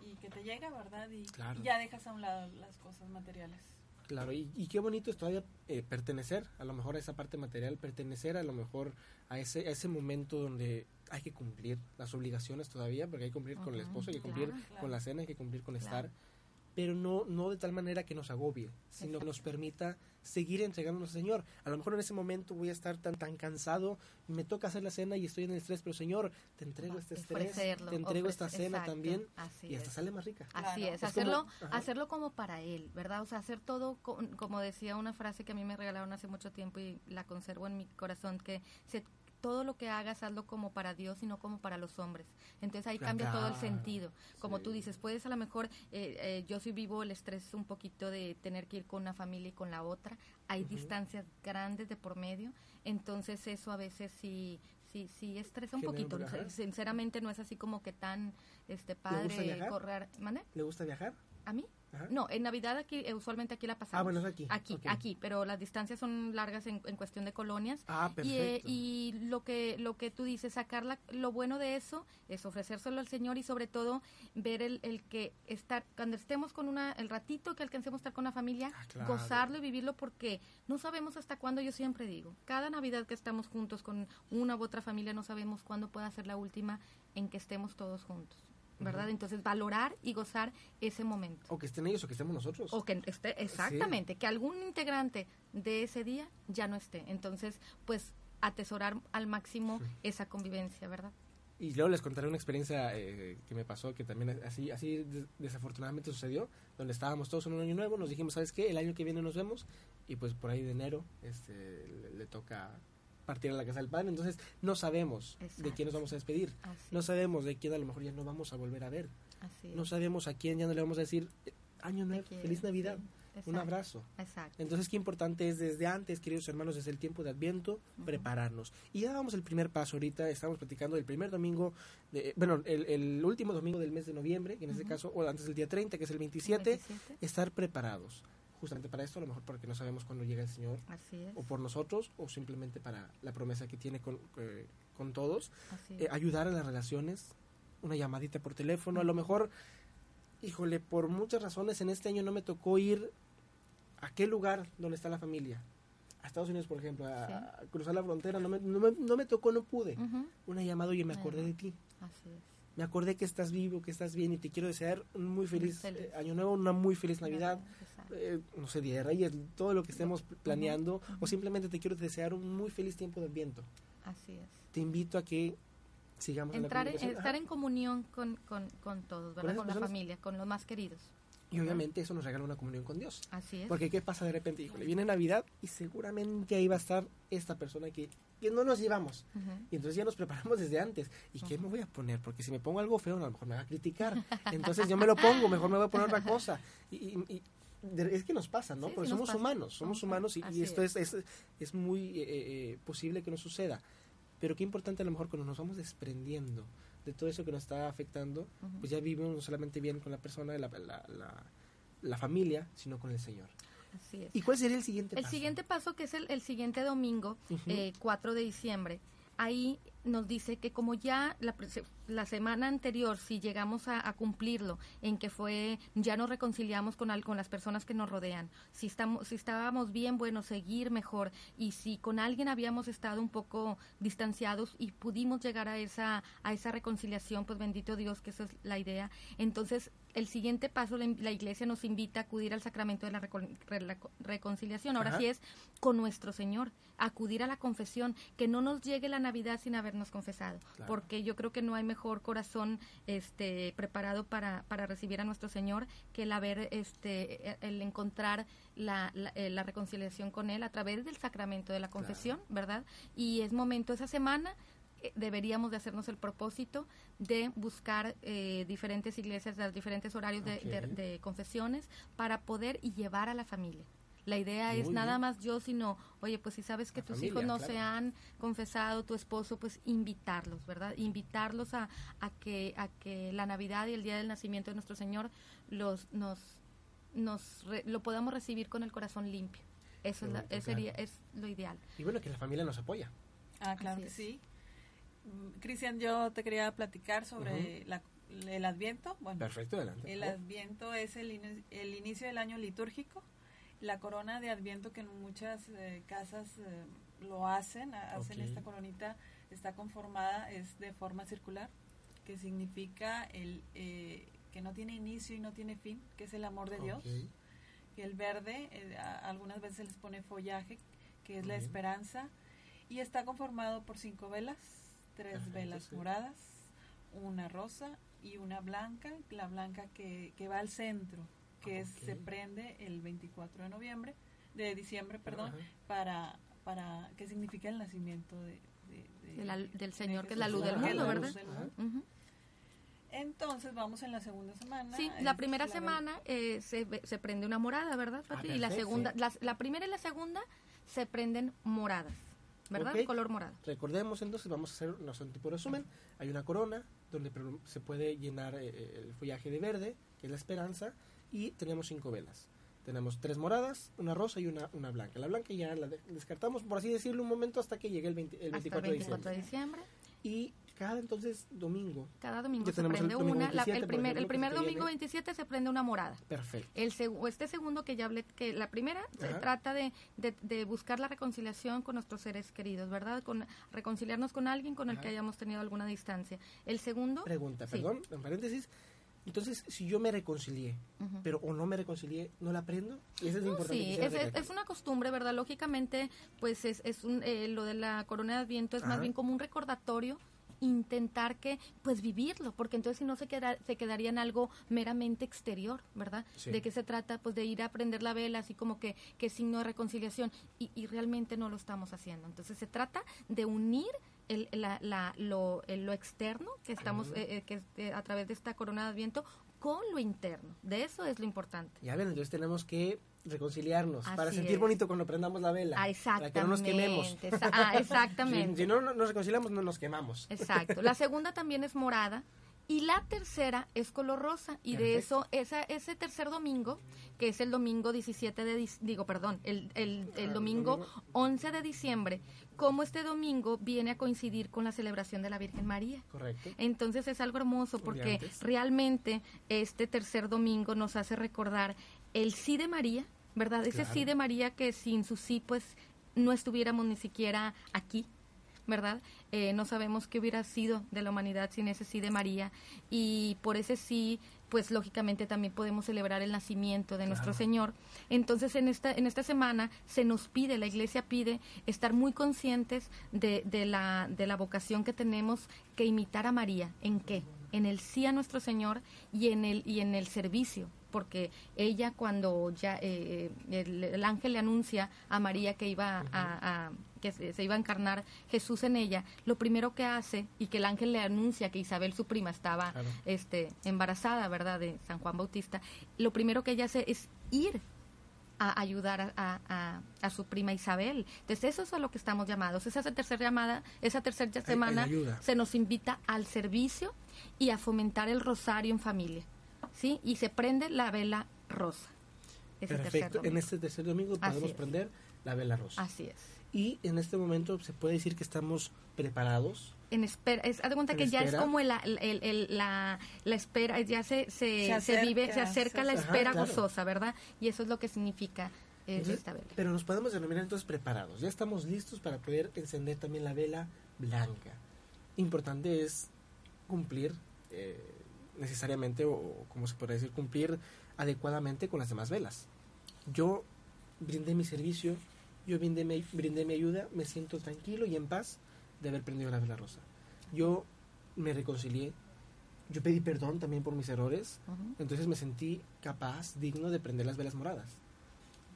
y, que te llega, ¿verdad? Y, ya dejas a un lado las cosas materiales. Claro, y, y qué bonito es todavía eh, pertenecer a lo mejor a esa parte material, pertenecer a lo mejor a ese, a ese momento donde hay que cumplir las obligaciones todavía, porque hay que cumplir con el esposo, hay que cumplir con la cena, hay que cumplir con estar, pero no, no de tal manera que nos agobie, sino que nos permita seguir entregándonos al Señor. A lo mejor en ese momento voy a estar tan tan cansado, me toca hacer la cena y estoy en el estrés, pero Señor, te entrego este estrés, te entrego esta cena también y hasta sale más rica. Así es, hacerlo como, hacerlo como para él, ¿verdad? O sea, hacer todo como decía una frase que a mí me regalaron hace mucho tiempo y la conservo en mi corazón que se todo lo que hagas hazlo como para Dios y no como para los hombres. Entonces ahí cambia todo el sentido. Como tú dices, puedes a lo mejor, eh, eh, yo sí vivo el estrés un poquito de tener que ir con una familia y con la otra. Hay distancias grandes de por medio. Entonces eso a veces sí, sí, sí estresa un poquito. Sinceramente no es así como que tan este padre correr. ¿Le gusta viajar? ¿A mí? No, en Navidad aquí, eh, usualmente aquí la pasamos. Ah, bueno, es aquí. Aquí, aquí, pero las distancias son largas en, cuestión de colonias. Ah, perfecto. Y, lo que lo que tú dices, sacar lo bueno de eso es ofrecérselo al Señor y sobre todo ver el, el que estar, cuando estemos con una, el ratito que alcancemos a estar con la familia, ah, gozarlo y vivirlo porque no sabemos hasta cuándo, yo siempre digo, cada Navidad que estamos juntos con una u otra familia no sabemos cuándo pueda ser la última en que estemos todos juntos. ¿Verdad? Entonces, valorar y gozar ese momento. O que estén ellos o que estemos nosotros. O que esté, exactamente, que algún integrante de ese día ya no esté. Entonces, pues, atesorar al máximo esa convivencia, ¿verdad? Y luego les contaré una experiencia eh, que me pasó, que también así, así desafortunadamente sucedió, donde estábamos todos en un año nuevo, nos dijimos, ¿sabes qué? El año que viene nos vemos, y pues por ahí de enero este, le toca partir a la casa del Padre. Entonces no sabemos de quién nos vamos a despedir. No sabemos de quién a lo mejor ya no vamos a volver a ver. no sabemos a quién ya no le vamos a decir eh, año nuevo, feliz Navidad. Un abrazo. Entonces, qué importante es desde antes, queridos hermanos, desde el tiempo de Adviento, prepararnos. Y ya damos el primer paso ahorita, estamos platicando del primer domingo, de, bueno, el, último domingo del mes de noviembre, que en este caso, o antes del día 30, que es el 27, estar preparados justamente para esto, a lo mejor porque no sabemos cuándo llega el Señor, Así es. o por nosotros, o simplemente para la promesa que tiene con, eh, con todos. Así Eh, ayudar a las relaciones, una llamadita por teléfono, a lo mejor, híjole, por muchas razones en este año no me tocó ir a aquel lugar donde está la familia. A Estados Unidos, por ejemplo, a, Sí. a cruzar la frontera, no me, no, me, no me tocó, no pude. Una llamada, oye, me acordé de ti. Así es. Me acordé que estás vivo, que estás bien y te quiero desear un muy feliz, feliz. eh, año nuevo, una muy feliz Navidad. Eh, no sé, Día de Reyes, todo lo que estemos planeando, o ujú. simplemente te quiero desear un muy feliz tiempo de Adviento. Así es. Te invito a que sigamos en la Entrar en, comunicación. estar en comunión con, con, con todos, ¿verdad? esas Con la familia, con los más queridos. Y obviamente eso nos regala una comunión con Dios. Así es. Porque ¿qué pasa de repente? Híjole, viene Navidad y seguramente ahí va a estar esta persona que, que no nos llevamos. Y entonces ya nos preparamos desde antes. ¿Y qué me voy a poner? Porque si me pongo algo feo, a lo mejor me va a criticar. Entonces yo me lo pongo, mejor me voy a poner otra cosa. Y, y- es que nos pasa, ¿no? Sí, Porque sí somos pasa. humanos, somos humanos y, esto es. es, es, es muy eh, eh, posible que nos suceda. Pero qué importante a lo mejor cuando nos vamos desprendiendo de todo eso que nos está afectando, pues ya vivimos no solamente bien con la persona, la, la, la, la familia, sino con el Señor. Así es. ¿Y cuál sería el siguiente El paso? siguiente paso, que es el, el siguiente domingo, Ujú. eh, 4 de diciembre, ahí nos dice que como ya la, la semana anterior, si llegamos a, a cumplirlo, en que fue, ya nos reconciliamos con, al- con las personas que nos rodean, si, estamos, si estábamos bien, bueno, seguir mejor, y si con alguien habíamos estado un poco distanciados y pudimos llegar a esa, a esa reconciliación, pues bendito Dios, que esa es la idea. Entonces, el siguiente paso, la, la iglesia nos invita a acudir al sacramento de la recon- re- la co- reconciliación. Ahora Ajá. sí es con nuestro Señor, acudir a la confesión, que no nos llegue la Navidad sin habernos confesado, Claro. porque yo creo que no hay mejor corazón este preparado para, para recibir a nuestro Señor que el haber este el encontrar la, la, eh, la reconciliación con él a través del sacramento de la confesión, ¿verdad? Y es momento esa semana eh, deberíamos de hacernos el propósito de buscar eh, diferentes iglesias, de diferentes horarios de, de- de confesiones para poder y llevar a la familia. La idea es nada bien. más yo, sino, oye, pues si sabes que La tus familia, hijos no claro. se han confesado, tu esposo, pues invitarlos, ¿verdad? Invitarlos a, a que a que la Navidad y el día del nacimiento de nuestro Señor los nos nos re- lo podamos recibir con el corazón limpio. Eso es, la- es sería, claro. es lo ideal. Y bueno, que la familia nos apoya. Ah, claro Así que es. sí. Cristian, yo te quería platicar sobre la- el Adviento. Bueno, Perfecto, adelante. el. Adviento es el, ini- el inicio del año litúrgico. La corona de Adviento que en muchas eh, casas eh, lo hacen, ha- hacen esta coronita, está conformada, es de forma circular, que significa el eh, que no tiene inicio y no tiene fin, que es el amor de Dios. El verde eh, a- algunas veces les pone follaje, que es la esperanza, y está conformado por cinco velas, tres velas sí. moradas, una rosa y una blanca, la blanca que, que va al centro, que es- se prende el 24 de noviembre, de diciembre, perdón, para, para que significa el nacimiento de, de- de- De la- del de Señor, que es la luz del mundo, ¿verdad? del. Entonces vamos en la segunda semana. Sí, la primera la semana eh, se, ve- se prende una morada, ¿verdad, Ah, y la segunda, la primera y la segunda se prenden moradas, ¿verdad? Color morado. Recordemos entonces, vamos a hacer un tipo de resumen. Hay una corona donde se puede llenar eh, el follaje de verde, que es la esperanza, y tenemos cinco velas. Tenemos tres moradas, una rosa y una, una blanca. La blanca ya la de- descartamos, por así decirlo, un momento hasta que llegue el, 20 el 24, hasta el 24 de de diciembre. diciembre. Y cada entonces domingo. Cada domingo Ya se prende domingo una. la- 27, el primer, ejemplo, el primer domingo viene. 27 se prende una morada. Perfecto. El seg- este segundo que ya hablé, que la primera se trata de, de, de buscar la reconciliación con nuestros seres queridos, ¿verdad? Con reconciliarnos con alguien con el Ajá. que hayamos tenido alguna distancia. El segundo, Pregunta, Sí. perdón, en paréntesis. Entonces, si yo me reconcilié, Ujú. pero o no me reconcilié, ¿no la aprendo? Y eso es No, importante. sí, es, es- una costumbre, ¿verdad? Lógicamente, pues es, es un, eh, lo de la corona de Adviento es más Ajá. bien como un recordatorio intentar que pues vivirlo porque entonces si no se queda se quedaría en algo meramente exterior verdad Sí. de qué se trata pues de ir a prender la vela así como que que signo de reconciliación y, y realmente no lo estamos haciendo entonces se trata de unir el, la, la- lo, el- lo externo que estamos eh, eh, que eh, a través de esta corona de Adviento con lo interno de eso es lo importante Ya ven, entonces tenemos que reconciliarnos para sentir es. bonito cuando prendamos la vela. Ah, Para que no nos quememos. Ah, Si, exactamente. si no no- nos reconciliamos, no nos quemamos. Exacto. La segunda también es morada Y la tercera es color rosa. Y de eso, esa, ese tercer domingo, que es el domingo 17 de, digo, perdón, el, el, el Ah, domingo domingo. 11 de diciembre, como este domingo viene a coincidir con la celebración de la Virgen María. Correcto. Entonces es algo hermoso porque realmente este tercer domingo nos hace recordar el sí de María, ¿verdad? Ese Claro. sí de María que sin su sí pues no estuviéramos ni siquiera aquí, ¿verdad? Eh, no sabemos qué hubiera sido de la humanidad sin ese sí de María y por ese sí pues lógicamente también podemos celebrar el nacimiento de nuestro. Señor. Entonces en esta en esta semana se nos pide, la Iglesia pide estar muy conscientes de, de la de la vocación que tenemos que imitar a María. ¿En qué? En el sí a nuestro Señor y en el y en el servicio, porque ella cuando ya eh, el, el ángel le anuncia a María que iba a, a- que se, se iba a encarnar Jesús en ella, lo primero que hace y que el ángel le anuncia que Isabel su prima estaba Claro. este embarazada, ¿verdad? De San Juan Bautista, lo primero que ella hace es ir a ayudar a, a- a- a su prima Isabel. Entonces eso es a lo que estamos llamados. Esa tercera llamada, esa tercera semana ay, se nos invita al servicio y a fomentar el rosario en familia, ¿sí? Y se prende la vela rosa. Perfecto. En este tercer domingo podemos es. prender la vela rosa. Así es. Y en este momento se puede decir que estamos preparados. En espera, es, haz de cuenta ¿En que ya es como el- el- el- la, la espera, ya se, se, Se se vive, se acerca se la espera Ajá, claro. gozosa, ¿verdad? Y eso es lo que significa eh, Entonces, esta vela. pero nos podemos denominar entonces preparados. Ya estamos listos para poder encender también la vela blanca. Importante es cumplir eh, necesariamente, o, o como se podría decir, cumplir adecuadamente con las demás velas. Yo brindé mi servicio, yo brindé mi, brindé mi ayuda, me siento tranquilo y en paz de haber prendido la vela rosa. Yo me reconcilié, yo pedí perdón también por mis errores, entonces me sentí capaz, digno de prender las velas moradas.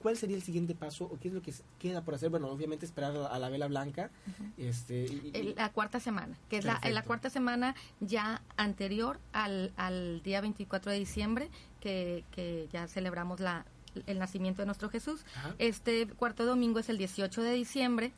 ¿Cuál sería el siguiente paso o qué es lo que queda por hacer? Bueno, obviamente esperar a, la vela blanca. este, y- y- El- la cuarta semana, que es la, la cuarta semana ya anterior al, al día 24 de diciembre, que, que ya celebramos la, el nacimiento de nuestro Jesús. Ajá. Este cuarto domingo es el 18 de diciembre,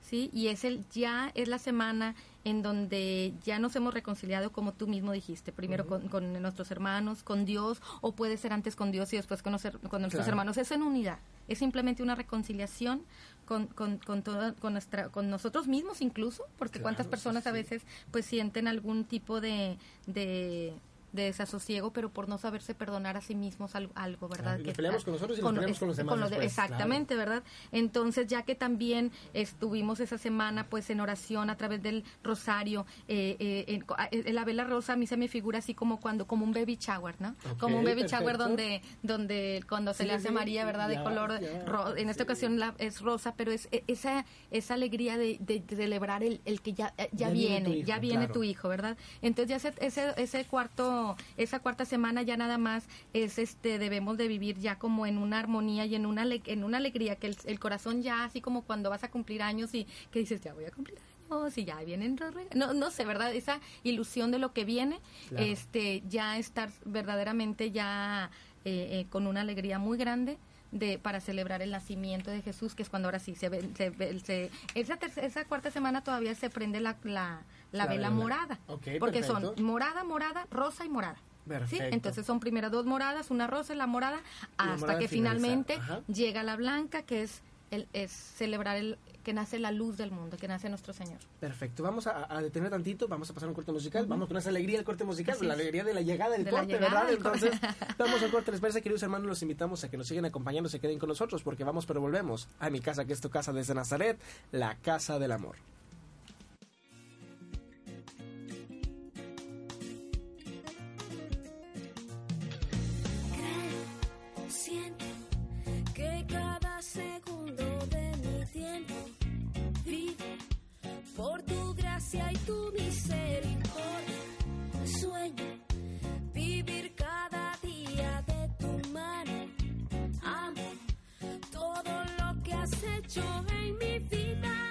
¿sí? Y es el ya es la semana en donde ya nos hemos reconciliado como tú mismo dijiste, primero con, con nuestros hermanos, con Dios, o puede ser antes con Dios y después con, con nuestros Claro. hermanos. Es en unidad, es simplemente una reconciliación con, con, con, con, nuestra, con nosotros mismos incluso, porque Claro, cuántas sí, personas a veces pues sienten algún tipo de... de de desasosiego, pero por no saberse perdonar a sí mismos al- algo, ¿verdad? Claro, y nos peleamos con nosotros y nos peleamos con los demás de- después, exactamente, ¿verdad? Entonces, ya que también estuvimos esa semana pues en oración a través del rosario, eh, eh, eh, la vela rosa a mí se me figura así como cuando como un baby shower, ¿no? Como un baby shower perfecto. donde donde cuando se Sí, le hace sí, María, ¿verdad? De color ya, ro- en esta sí. ocasión la, es rosa, pero es eh, esa esa alegría de, de- de celebrar el, el que ya eh, ya, Ya viene viene, tu hijo, ya viene claro. tu hijo, ¿verdad? Entonces ya ese, ese ese cuarto esa cuarta semana ya nada más es este debemos de vivir ya como en una armonía y en una en una alegría que el, el corazón ya así como cuando vas a cumplir años y que dices ya voy a cumplir años y ya vienen no no sé verdad esa ilusión de lo que viene Claro. este ya estar verdaderamente ya eh, eh, con una alegría muy grande de para celebrar el nacimiento de Jesús que es cuando ahora sí se ve, se, ve- se- esa terce- esa cuarta semana todavía se prende la la, la La vela vela. morada porque perfecto. son morada morada rosa y morada ¿Sí? Entonces son primero dos moradas, una rosa y la morada, la hasta morada que finalmente ajá. llega la blanca, que es el, es celebrar el que nace la luz del mundo, que nace nuestro Señor. Perfecto, vamos a, a detener tantito, vamos a pasar un corte musical, vamos con esa alegría del corte musical, Así la alegría de la llegada del De corte, llegada ¿verdad? Entonces, vamos al corte, les parece, queridos hermanos, los invitamos a que nos sigan acompañando, se queden con nosotros, porque vamos, pero volvemos a mi casa, que es tu casa desde Nazaret, la casa del amor. Por tu gracia y tu misericordia. Sueño vivir cada día de tu mano. Amo todo lo que has hecho en mi vida.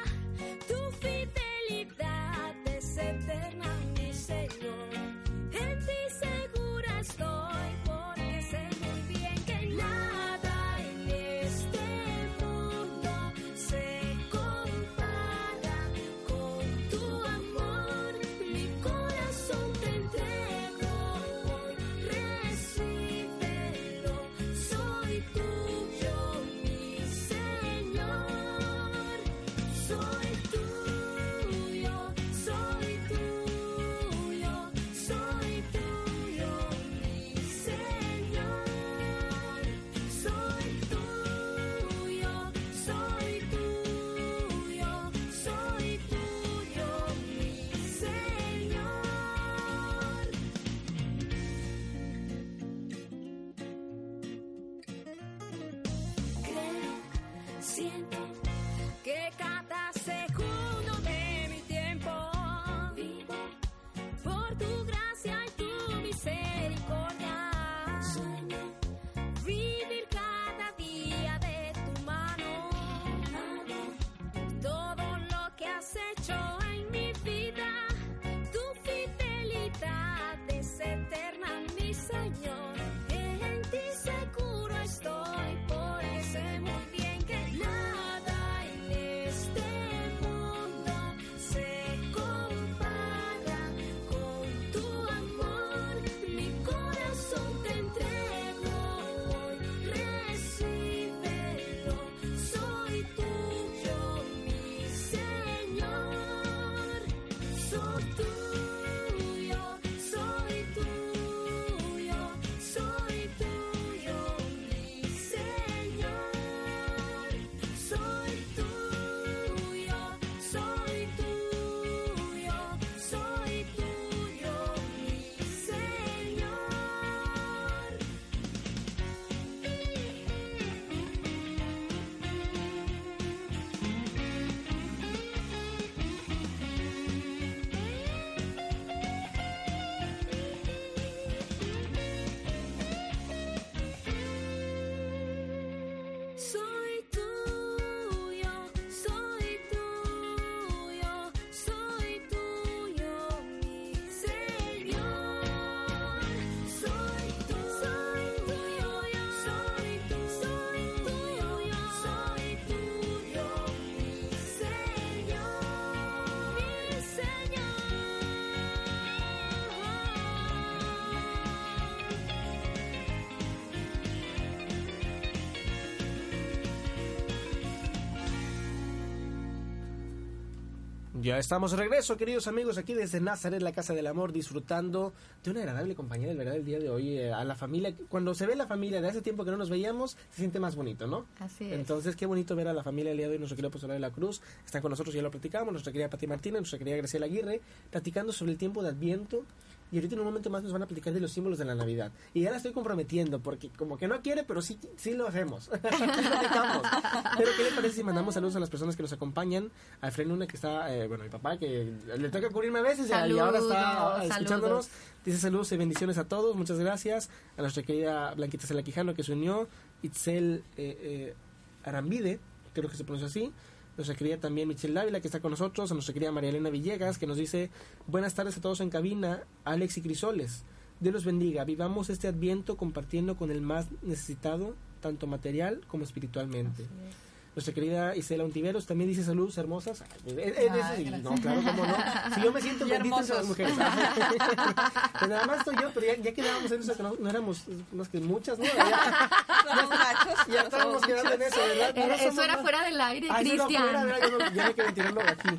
Ya estamos de regreso, queridos amigos, aquí desde Nazaret, la Casa del Amor, disfrutando de una agradable compañía del verdad el día de hoy. eh, a la familia, cuando se ve la familia de hace tiempo que no nos veíamos, se siente más bonito, ¿no? Así es. Entonces, qué bonito ver a la familia el día de hoy, nuestro querido apostolado de la Cruz. Están con nosotros, ya lo platicamos, nuestra querida Pati Martínez, nuestra querida Graciela Aguirre, platicando sobre el tiempo de Adviento. Y ahorita en un momento más nos van a platicar de los símbolos de la Navidad. Y ya la estoy comprometiendo, porque como que no quiere, pero sí, sí lo hacemos. Sí pero ¿qué le parece si mandamos saludos a las personas que nos acompañan? A Efraín Luna, que está, eh, bueno, mi papá, que le toca cubrirme a veces y ahora está Saludos, escuchándonos. saludos. Dice saludos y bendiciones a todos, muchas gracias. A nuestra querida Blanquita Cela Quijano que se unió, Itzel eh, eh, Arambide, creo que se pronuncia así. Nuestra querida también Michelle Dávila que está con nosotros, a nuestra querida María Elena Villegas que nos dice buenas tardes a todos en cabina, Alex y Crisoles. Dios los bendiga, vivamos este adviento compartiendo con el más necesitado, tanto material como espiritualmente. Nuestra querida Isela Ontiveros también dice saludos hermosas. Ay, eh, eh, Ay, sí, gracias. no, claro, cómo no. Si yo me siento Y bendito entre las mujeres. Pues nada más estoy yo, pero ya, ya quedábamos en eso, que no, no éramos más que muchas, ¿no? Ya, Somos machos. ya estábamos quedando en eso, ¿verdad? Eh, No Eso era más- fuera del aire, Ah, Cristian. fuera, ¿verdad? Yo no- ya me quedé tirando aquí.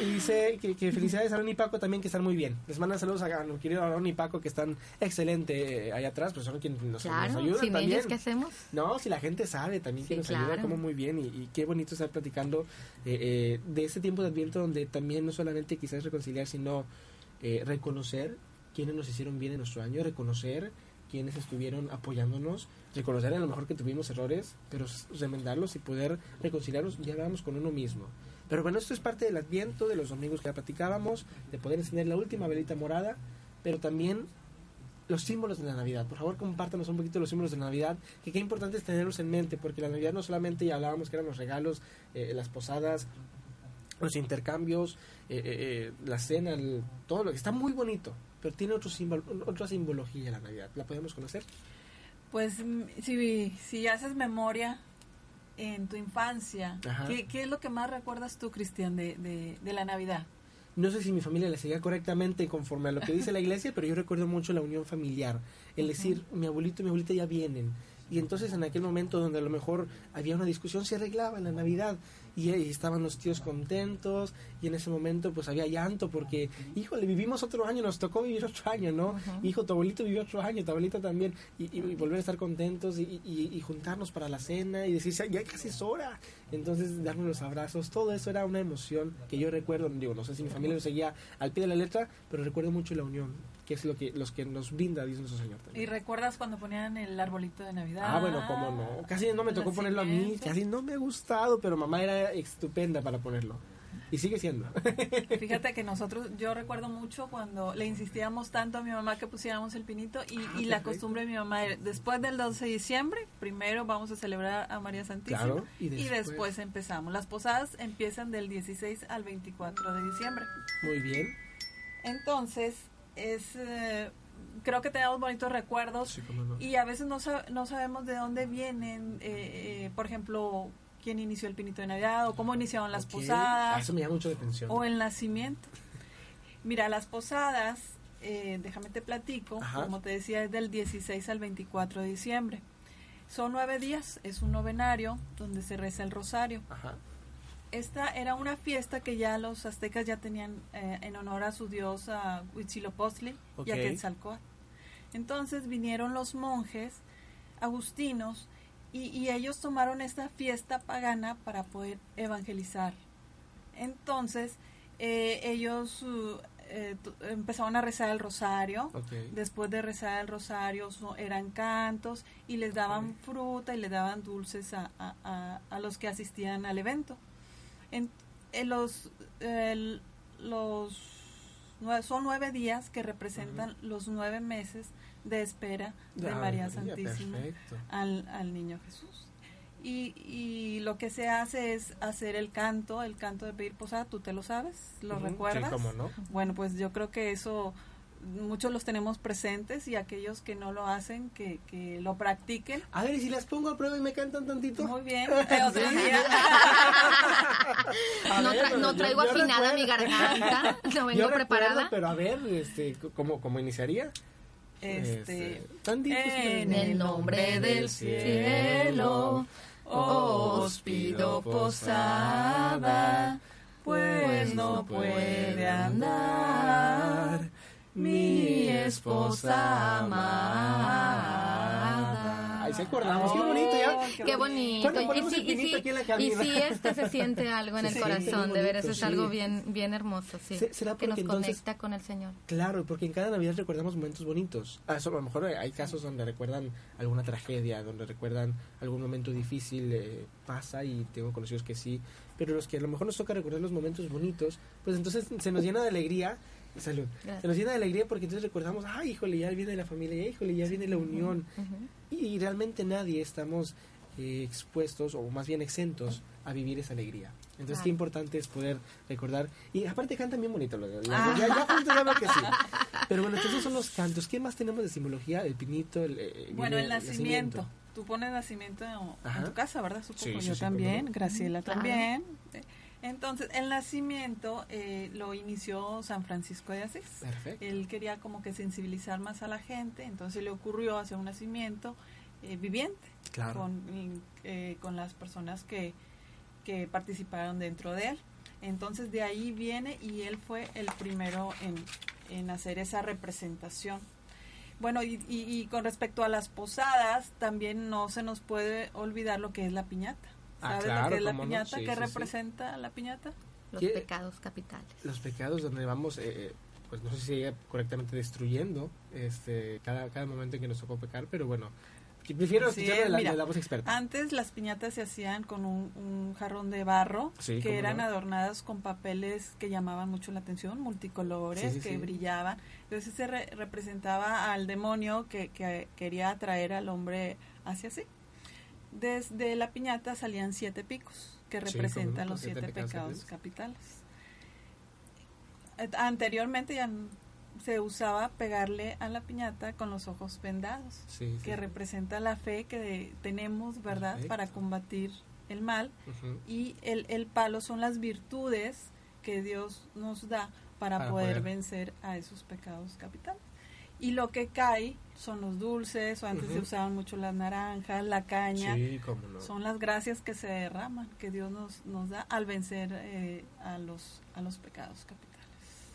Y dice que, que felicidades a Aaron y Paco también, que están muy bien. Les mandan saludos a, a mi querido Aaron y Paco, que están excelente eh, ahí atrás, pues son quienes nos, Claro, nos ayudan sin también. ellos, ¿qué hacemos? No, si la gente sabe también que Sí, nos ayuda como muy bien y, y qué bonito estar platicando eh, eh, de ese tiempo de Adviento donde también no solamente quizás reconciliar, sino eh, reconocer quienes nos hicieron bien en nuestro año, reconocer quienes estuvieron apoyándonos, reconocer a lo mejor que tuvimos errores, pero remendarlos y poder reconciliarlos, ya vamos con uno mismo. Pero bueno, esto es parte del Adviento, de los domingos que ya platicábamos, de poder encender la última velita morada, pero también los símbolos de la Navidad. Por favor, compártanos un poquito los símbolos de la Navidad, que qué importante es tenerlos en mente, porque la Navidad no solamente ya hablábamos que eran los regalos, eh, las posadas, los intercambios, eh, eh, eh, la cena, el- todo lo que está muy bonito, pero tiene otro símbolo, otra simbología la Navidad. ¿La podemos conocer? Pues mm, si, si haces memoria en tu infancia. ¿qué, qué es lo que más recuerdas tú, Cristian, de, de, de la Navidad? No sé si mi familia le seguía correctamente conforme a lo que dice la iglesia, pero yo recuerdo mucho la unión familiar. El decir, mi abuelito y mi abuelita ya vienen. Y entonces en aquel momento donde a lo mejor había una discusión, se arreglaba en la Navidad. Y, ahí estaban los tíos contentos. Y en ese momento pues había llanto porque, híjole, vivimos otro año, nos tocó vivir otro año, ¿no? Hijo, tu abuelito vivió otro año, tu abuelita también. Y, y- y volver a estar contentos y, y- y juntarnos para la cena y decir, ya casi es hora. Entonces darnos los abrazos, todo eso era una emoción que yo recuerdo, digo, no sé si mi familia lo seguía al pie de la letra, pero recuerdo mucho la unión, que es lo que los que nos brinda Dios nuestro Señor ¿Y también. recuerdas cuando ponían el arbolito de Navidad? Ah, bueno, cómo no. Casi no me tocó ponerlo a mí, casi no me ha gustado, pero mamá era estupenda para ponerlo. Y sigue siendo. Fíjate que nosotros, yo recuerdo mucho cuando le insistíamos tanto a mi mamá que pusiéramos el pinito y, Ah, y la costumbre de mi mamá era, después del 12 de diciembre, primero vamos a celebrar a María Santísima Claro, y y, después- empezamos. Las posadas empiezan del 16 al 24 de diciembre. Muy bien. Entonces, es eh, creo que tenemos bonitos recuerdos Sí, cómo no. y a veces no, sab- no sabemos de dónde vienen, eh, eh, por ejemplo, quién inició el pinito de Navidad o cómo iniciaron las posadas Eso me llama mucho la atención. o el nacimiento. Mira, las posadas, eh, déjame te platico, Ajá. como te decía, es del 16 al 24 de diciembre. Son nueve días, es un novenario donde se reza el rosario. Ajá. Esta era una fiesta que ya los aztecas ya tenían eh, en honor a su dios a Huitzilopochtli y a. Quetzalcóatl. Entonces vinieron los monjes agustinos y, y ellos tomaron esta fiesta pagana para poder evangelizar. Entonces eh, ellos uh, eh, empezaron a rezar el rosario. Después de rezar el rosario so- eran cantos y les daban fruta y les daban dulces a, a- a- a los que asistían al evento. En, en los, el- los son nueve días que representan los nueve meses de espera de Ay, María Santísima al, al niño Jesús. Y, y lo que se hace es hacer el canto, el canto de pedir posada, ¿tú te lo sabes? ¿Lo recuerdas? Sí, cómo no. Bueno, pues yo creo que eso muchos los tenemos presentes y aquellos que no lo hacen, que, que lo practiquen. A ver, ¿y si las pongo a prueba y me cantan tantito? Muy bien, otro día. No, tra- traigo yo afinada mi garganta, no Yo vengo recuerdo, preparada. pero a ver, este, ¿cómo, cómo iniciaría? Este, tantito, en sí, el nombre del cielo, os pido posada, pues no no puede andar mi esposa amada. Se acordamos, qué bonito ya. Qué bonito. ¿Cuándo Y el y la y sí, este se siente algo en el Sí, corazón, de veras bonito, es sí. algo bien, bien hermoso, sí. Se- será que nos entonces- conecta con el Señor. Claro, porque en cada Navidad recordamos momentos bonitos. Ah, eso, a lo mejor hay casos donde recuerdan alguna tragedia, donde recuerdan algún momento difícil, eh, pasa y tengo conocidos que sí, pero los que a lo mejor nos toca recordar los momentos bonitos, pues entonces se nos llena de alegría. Salud. Gracias. Se nos llena de alegría porque entonces recordamos, ay, híjole, ya viene la familia, ya, híjole, ya viene la unión. Y, realmente nadie estamos eh, expuestos, o más bien exentos, a vivir esa alegría. Entonces, Claro. qué importante es poder recordar. Y aparte cantan bien bonito. Los, los- Ah. ya, ya que sí. Pero bueno, entonces son los cantos. ¿Qué más tenemos de simbología? El pinito, el, eh, Bueno, el nacimiento. Tú pones nacimiento en, tu casa, ¿verdad? Supongo Sí, yo sí, también. Graciela también. Entonces, el nacimiento eh, lo inició San Francisco de Asís. Perfecto. Él quería como que sensibilizar más a la gente, entonces le ocurrió hacer un nacimiento eh, viviente Claro. con, eh, con las personas que, que participaron dentro de él. Entonces de ahí viene y él fue el primero en, en hacer esa representación. Bueno, y, y- y con respecto a las posadas, también no se nos puede olvidar lo que es la piñata. Ah, ¿Sabes claro, lo que es la no, piñata? sí, ¿Qué sí, sí. representa la piñata? Los ¿Qué? pecados capitales. Los pecados donde vamos, eh, eh, pues no sé si sigue correctamente destruyendo este cada, cada momento en que nos tocó pecar, pero bueno, prefiero escuchar de la, mira, de la voz experta. Antes las piñatas se hacían con un, un jarrón de barro Sí, que eran no. adornadas con papeles que llamaban mucho la atención, multicolores, Sí, sí, que sí. brillaban. Entonces se re- representaba al demonio que, que quería atraer al hombre hacia sí. Desde la piñata salían siete picos que representan los siete siete pecados pecados capitales. Eh, Anteriormente ya se usaba pegarle a la piñata con los ojos vendados Sí, que sí. representa la fe que tenemos, ¿verdad?, Perfecto. para combatir el mal. Y el, el palo son las virtudes que Dios nos da para, Para poder, poder. vencer a esos pecados capitales. Y lo que cae son los dulces, o antes se usaban mucho las naranjas, la caña. Sí, cómo no. Son las gracias que se derraman, que Dios nos, nos da al vencer eh, a, los, a los pecados capitales.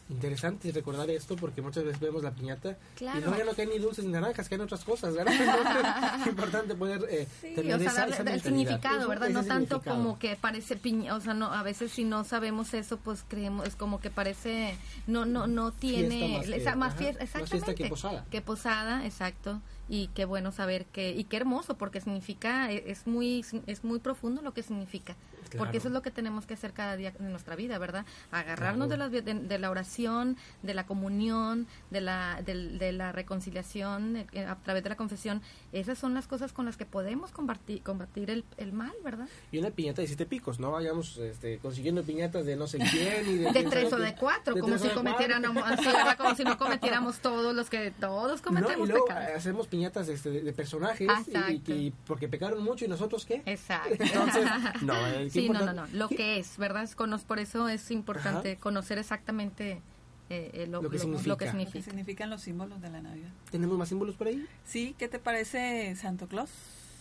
Interesante recordar esto porque muchas veces vemos la piñata Claro. y luego ya no caen ni dulces ni naranjas, caen otras cosas, ¿verdad? Entonces, es importante poder eh, Sí, tener o sea, esa, esa el significado, ¿verdad? ese No tanto como que parece piña, o sea, no, a veces si no sabemos eso, pues creemos, es como que parece, no, no, no tiene, más que- esa- más ajá, fiesta, más fiesta que posada. Que posada, exacto. Y qué bueno saber que, y qué hermoso, porque significa, e- es muy, es muy profundo lo que significa. Claro. Porque eso es lo que tenemos que hacer cada día en nuestra vida, ¿verdad? Agarrarnos Claro. de, la, de, de la oración, de la comunión, de la, del- de, la reconciliación eh, a través de la confesión. Esas son las cosas con las que podemos combatir, combatir el, el mal, ¿verdad? Y una piñata de siete picos, no vayamos este, consiguiendo piñatas de no sé quién y de, De tres o de cuatro, de como si de cometieran, como si no cometiéramos todos los que, todos No, y cometemos luego pecados. eh, hacemos piñatas este, de, de personajes y- y, y porque pecaron mucho y nosotros qué. Exacto. Entonces, no, eh, qué Sí, no, no, no. Lo ¿qué- que es, ¿verdad? Es cono- por eso es importante conocer exactamente eh, eh, lo, Lo que lo- significa. lo que Lo que significa. significan los símbolos de la Navidad. ¿Tenemos más símbolos por ahí? Sí, ¿qué te parece Santo Claus?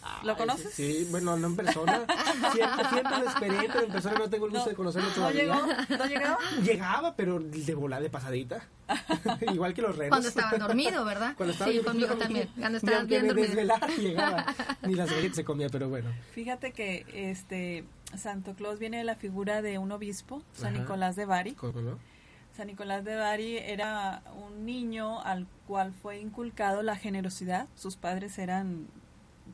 Ah, ¿Lo conoces? Sí, bueno, no en persona. Siempre, siempre lo esperé, pero en persona no tengo el gusto de conocerlo ¿No todavía. llegó? ¿No llegó? Llegaba, pero de volada de pasadita. Igual que los renos. Cuando estaban dormido, ¿verdad? Cuando estaba sí, conmigo dormido, también. Cuando aunque bien me dormido. llegaba. Ni las galletas se comía, pero bueno. Fíjate que este Santo Claus viene de la figura de un obispo, San Ajá. Nicolás de Bari. San Nicolás de Bari era un niño al cual fue inculcado la generosidad. Sus padres eran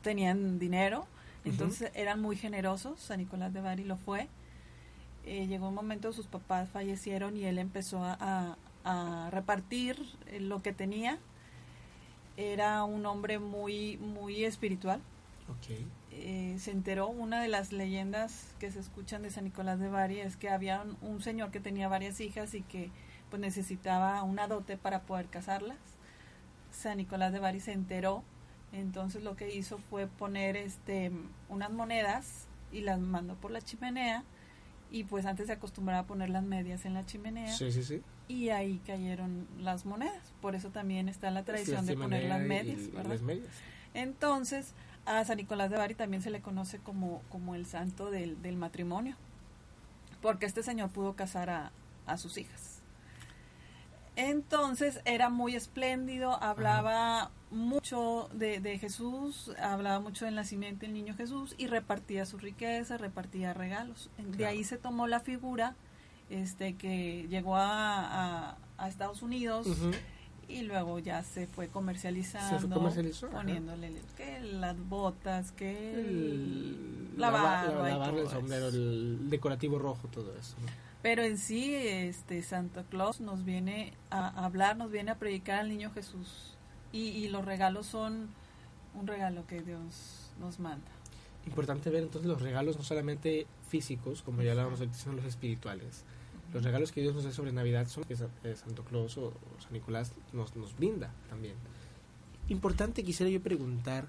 tenían dinero, entonces eran muy generosos. San Nicolás de Bari lo fue. Eh, llegó un momento, sus papás fallecieron y él empezó a, a- a repartir eh, lo que tenía. Era un hombre muy, muy espiritual. Ok. Eh, se enteró, una de las leyendas que se escuchan de San Nicolás de Bari es que había un, un señor que tenía varias hijas y que pues necesitaba una dote para poder casarlas. San Nicolás de Bari se enteró, entonces lo que hizo fue poner este unas monedas y las mandó por la chimenea y pues antes se acostumbraba a poner las medias en la chimenea Sí, sí, sí. y ahí cayeron las monedas. Por eso también está la tradición de poner las y- medias, y ¿verdad? las medias. Entonces, a San Nicolás de Bari también se le conoce como, como el santo del, del matrimonio, porque este señor pudo casar a, a sus hijas. Entonces era muy espléndido, hablaba mucho de, de Jesús, hablaba mucho del nacimiento del niño Jesús y repartía su riqueza, repartía regalos. De ahí se tomó la figura este que llegó a, a- a Estados Unidos. Y luego ya se fue comercializando, Se fue comercializó, ajá. poniéndole que las botas, que El- la barba la barba, el sombrero, eso. el decorativo rojo, todo eso. ¿no? Pero en sí, este Santa Claus nos viene a hablar, nos viene a predicar al niño Jesús. Y, y los regalos son un regalo que Dios nos manda. Importante ver entonces los regalos no solamente físicos, como ya hablábamos, sino los espirituales. Los regalos que Dios nos da sobre Navidad son que eh, Santo Claus o San Nicolás nos, nos brinda también. Importante quisiera yo preguntar,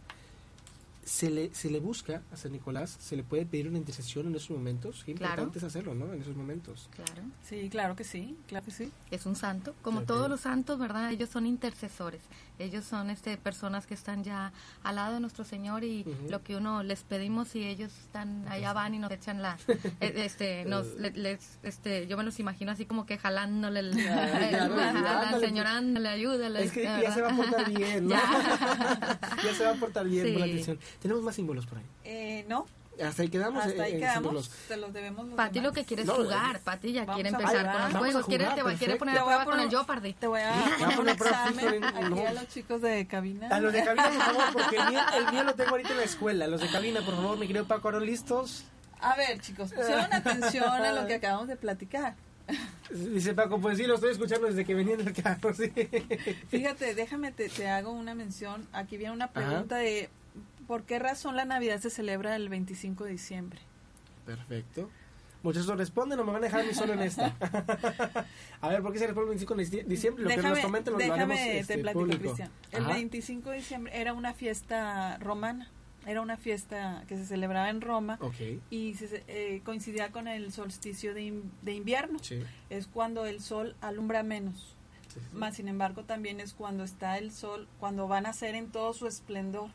¿se le, ¿se le busca a San Nicolás? ¿Se le puede pedir una intercesión en esos momentos? Qué Claro. importante es hacerlo, ¿no? En esos momentos. Claro. Sí, claro que sí, claro que sí. Es un santo, como todos los santos, ¿verdad? Ellos son intercesores. Ellos son este personas que están ya al lado de nuestro Señor y lo que uno les pedimos y ellos están allá van y nos echan la eh, este nos le- les este yo me los imagino así como que jalándole el, al ándale. Señor, ándale, ayúdale. Es que ya ¿verdad? se va a portar bien, ¿no? Ya. ya se va a portar bien por la Sí. atención. Tenemos más símbolos por ahí. Eh, no, Hasta ahí quedamos. hasta eh, ahí en quedamos. símbolos. Se los debemos los Pati lo demás. que quiere es No, jugar, eh, Pati ya quiere empezar con los Vamos a juegos, quiere, te va- quiere poner Te a voy a prueba con el Jeopardy. Te voy a poner a un poner prueba examen aquí a los chicos de cabina. A los de cabina, por favor, porque el mío, el mío lo tengo ahorita en la escuela. Los de cabina, por favor, mi querido Paco, ¿ahora listos? A ver, chicos, pusieron atención a lo que acabamos de platicar. Dice Paco, pues sí, lo estoy escuchando desde que venía en el carro, sí. Fíjate, déjame, te, te hago una mención. Aquí viene una pregunta de ¿por qué razón la Navidad se celebra el 25 de diciembre? Perfecto. Muchachos, responden o me van a dejar a mí solo en esta. a ver, ¿por qué se responde el 25 de diciembre? Lo que nos comenten lo, lo déjame haremos este, te platico, público. Cristian. El Ajá. 25 de diciembre era una fiesta romana. Era una fiesta que se celebraba en Roma y se, eh, coincidía con el solsticio de, in- de invierno. sí. Es cuando el sol alumbra menos. sí, sí. Más sin embargo, también es cuando está el sol, cuando van a ser en todo su esplendor.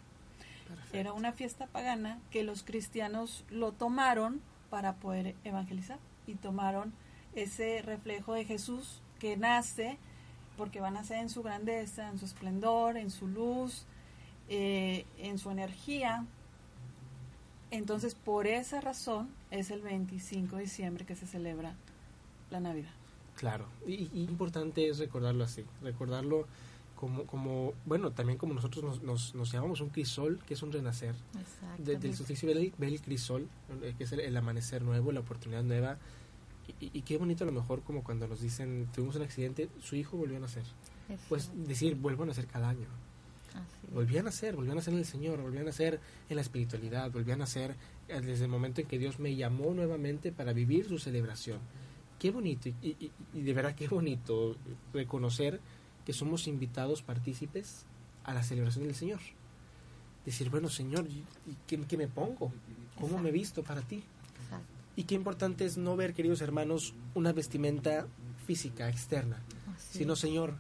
Perfecto. Era una fiesta pagana que los cristianos lo tomaron para poder evangelizar y tomaron ese reflejo de Jesús que nace porque van a ser en su grandeza, en su esplendor, en su luz, eh, en su energía. Entonces, por esa razón es el 25 de diciembre que se celebra la Navidad. Claro, y, y importante es recordarlo así, recordarlo como, como bueno, también como nosotros nos, nos, nos llamamos un crisol, que es un renacer, de- del solsticio ve el, ve el crisol, eh, que es el, el amanecer nuevo, la oportunidad nueva, y, y- qué bonito a lo mejor como cuando nos dicen, tuvimos un accidente, su hijo volvió a nacer, pues decir, vuelvo a nacer cada año, volvían a nacer, volvían a nacer en el Señor, volvían a nacer en la espiritualidad, volvían a nacer eh, desde el momento en que Dios me llamó nuevamente para vivir su celebración. Qué bonito, y, y- y de verdad qué bonito reconocer que somos invitados partícipes a la celebración del Señor. Decir, bueno, Señor, ¿y qué me pongo? ¿Cómo me visto para ti? Y qué importante es no ver, queridos hermanos, una vestimenta física, externa, sino, Señor,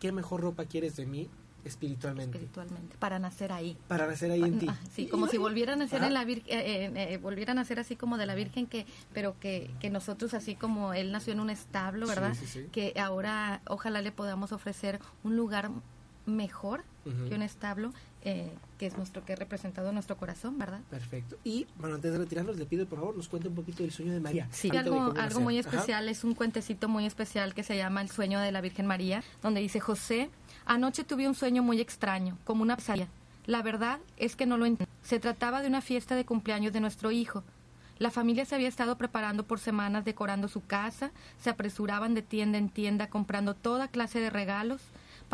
¿qué mejor ropa quieres de mí espiritualmente? espiritualmente, para nacer ahí. Para nacer ahí en ti. Ah, Sí, como si volvieran a Ajá. en la Vir- eh, eh, eh, volvieran a ser así como de la Virgen que, pero que, que nosotros así como él nació en un establo, Sí, ¿verdad? sí, sí. Que ahora ojalá le podamos ofrecer un lugar mejor que un establo, eh, que es nuestro que ha representado nuestro corazón, ¿verdad? Perfecto. Y, bueno, antes de retirarnos, le pido, por favor, nos cuente un poquito del sueño de María. Sí, algo, algo muy Ajá. especial, es un cuentecito muy especial que se llama El sueño de la Virgen María, donde dice, José, anoche tuve un sueño muy extraño, como una pesadilla. La verdad es que no lo entiendo. Se trataba de una fiesta de cumpleaños de nuestro hijo. La familia se había estado preparando por semanas decorando su casa, se apresuraban de tienda en tienda comprando toda clase de regalos.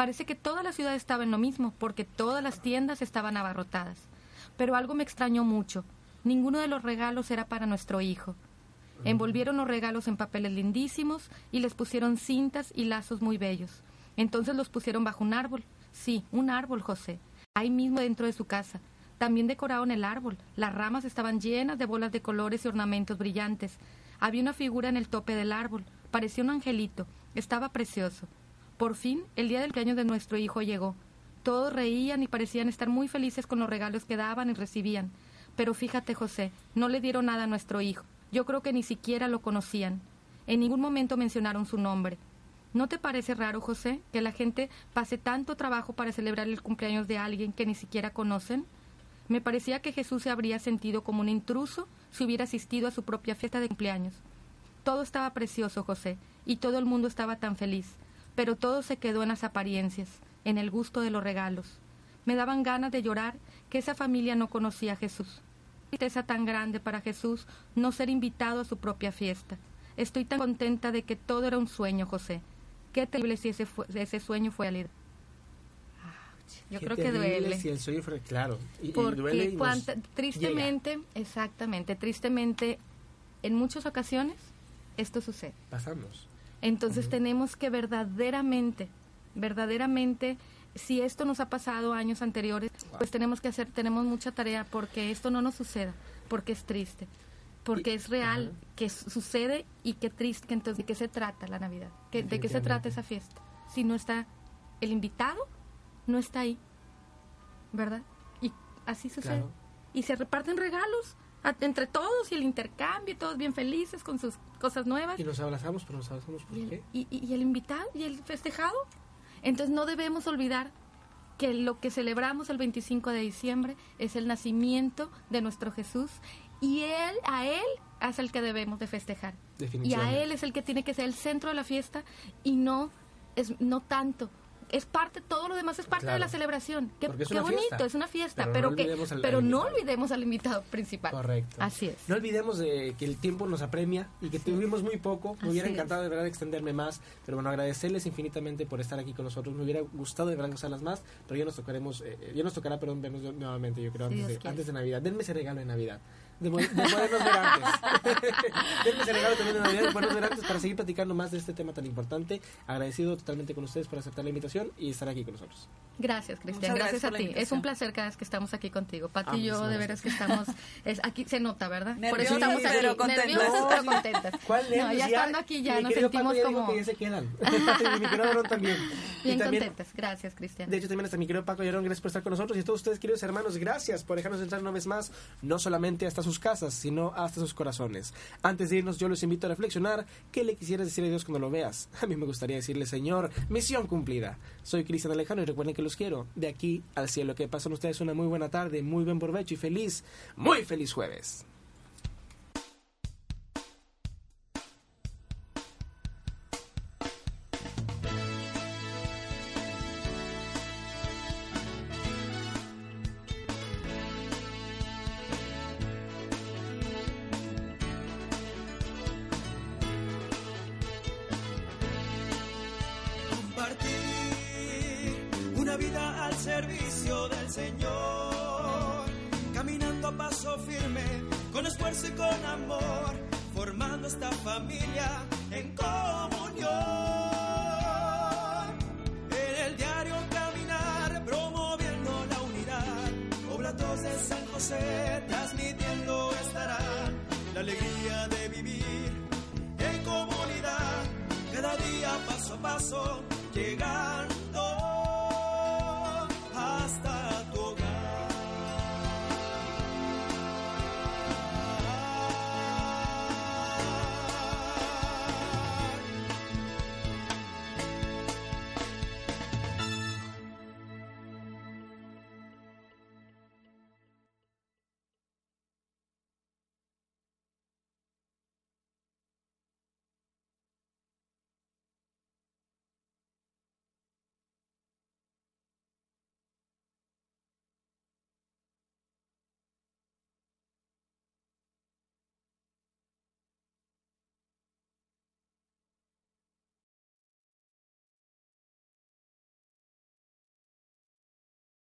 Parece que toda la ciudad estaba en lo mismo, porque todas las tiendas estaban abarrotadas. Pero algo me extrañó mucho. Ninguno de los regalos era para nuestro hijo. Envolvieron los regalos en papeles lindísimos y les pusieron cintas y lazos muy bellos. Entonces los pusieron bajo un árbol. Sí, un árbol, José. Ahí mismo dentro de su casa. También decoraron el árbol. Las ramas estaban llenas de bolas de colores y ornamentos brillantes. Había una figura en el tope del árbol. Parecía un angelito. Estaba precioso. Por fin, el día del cumpleaños de nuestro hijo llegó. Todos reían y parecían estar muy felices con los regalos que daban y recibían. Pero fíjate, José, no le dieron nada a nuestro hijo. Yo creo que ni siquiera lo conocían. En ningún momento mencionaron su nombre. ¿No te parece raro, José, que la gente pase tanto trabajo para celebrar el cumpleaños de alguien que ni siquiera conocen? Me parecía que Jesús se habría sentido como un intruso si hubiera asistido a su propia fiesta de cumpleaños. Todo estaba precioso, José, y todo el mundo estaba tan feliz, pero todo se quedó en las apariencias, en el gusto de los regalos. Me daban ganas de llorar que esa familia no conocía a Jesús. Tristeza tan grande para Jesús no ser invitado a su propia fiesta. Estoy tan contenta de que todo era un sueño, José. Qué terrible si ese, fue- ese sueño fue realidad. Yo Qué creo que terrible duele. Si el sueño fuera claro. Y, y Porque duele y cuanta- llega. tristemente, exactamente, tristemente, en muchas ocasiones esto sucede. Pasamos. Entonces tenemos que verdaderamente, verdaderamente, si esto nos ha pasado años anteriores, pues tenemos que hacer, tenemos mucha tarea porque esto no nos suceda, porque es triste, porque Y- es real que su- sucede y qué triste, que entonces, ¿de qué se trata la Navidad? ¿Qué- ¿De qué se trata esa fiesta? Si no está el invitado, no está ahí, ¿verdad? Y así sucede. Claro. Y se reparten regalos a- entre todos y el intercambio, y todos bien felices con sus cosas nuevas. Y nos abrazamos, pero nos abrazamos por ¿Y el, qué? y- y- el invitado y el festejado. Entonces no debemos olvidar que lo que celebramos el 25 de diciembre es el nacimiento de nuestro Jesús y él a él es el que debemos de festejar. Y a él es el que tiene que ser el centro de la fiesta y no es no tanto es parte, todo lo demás es parte Claro. de la celebración. Qué, es bonito, fiesta. es una fiesta, Pero pero, no que, olvidemos al- pero al no invitado. olvidemos al invitado principal. Correcto. Así es. No olvidemos de que el tiempo nos apremia y que tuvimos muy poco. Me hubiera Así encantado de verdad extenderme más, pero bueno, agradecerles infinitamente por estar aquí con nosotros. Me hubiera gustado de verdad usarlas más, pero ya nos tocaremos, eh, eh, ya nos tocará, perdón, vernos nuevamente, yo creo, antes, de, antes de Navidad. Denme ese regalo de Navidad. De, mo- de podernos ver antes. Denme ese regalo también de Navidad, de podernos ver antes para seguir platicando más de este tema tan importante. Agradecido totalmente con ustedes por aceptar la invitación y estar aquí con nosotros. Gracias, Cristian. Gracias, gracias a ti. Es un placer cada vez que estamos aquí contigo. Pati Ah, y yo, muchísimas de veras que estamos. Es, aquí se nota, ¿verdad? Por eso estamos aquí. pero. Nerviosas, pero contentas. ¿Cuál No, nervios? ya estando aquí ya nos sentimos Paco ya como que ya se quedan. y mi querido también. Y bien también, contentas. Gracias, Cristian. De hecho, también hasta mi querido Paco y Aarón, gracias por estar con nosotros. Y a todos ustedes, queridos hermanos, gracias por dejarnos entrar una vez más, no solamente hasta sus casas, sino hasta sus corazones. Antes de irnos, yo los invito a reflexionar qué le quisieras decir a Dios cuando lo veas. A mí me gustaría decirle, Señor, misión cumplida. Soy Cristian Alejandro y recuerden que los quiero de aquí al cielo. Que pasen ustedes una muy buena tarde, muy buen provecho y feliz, muy feliz jueves.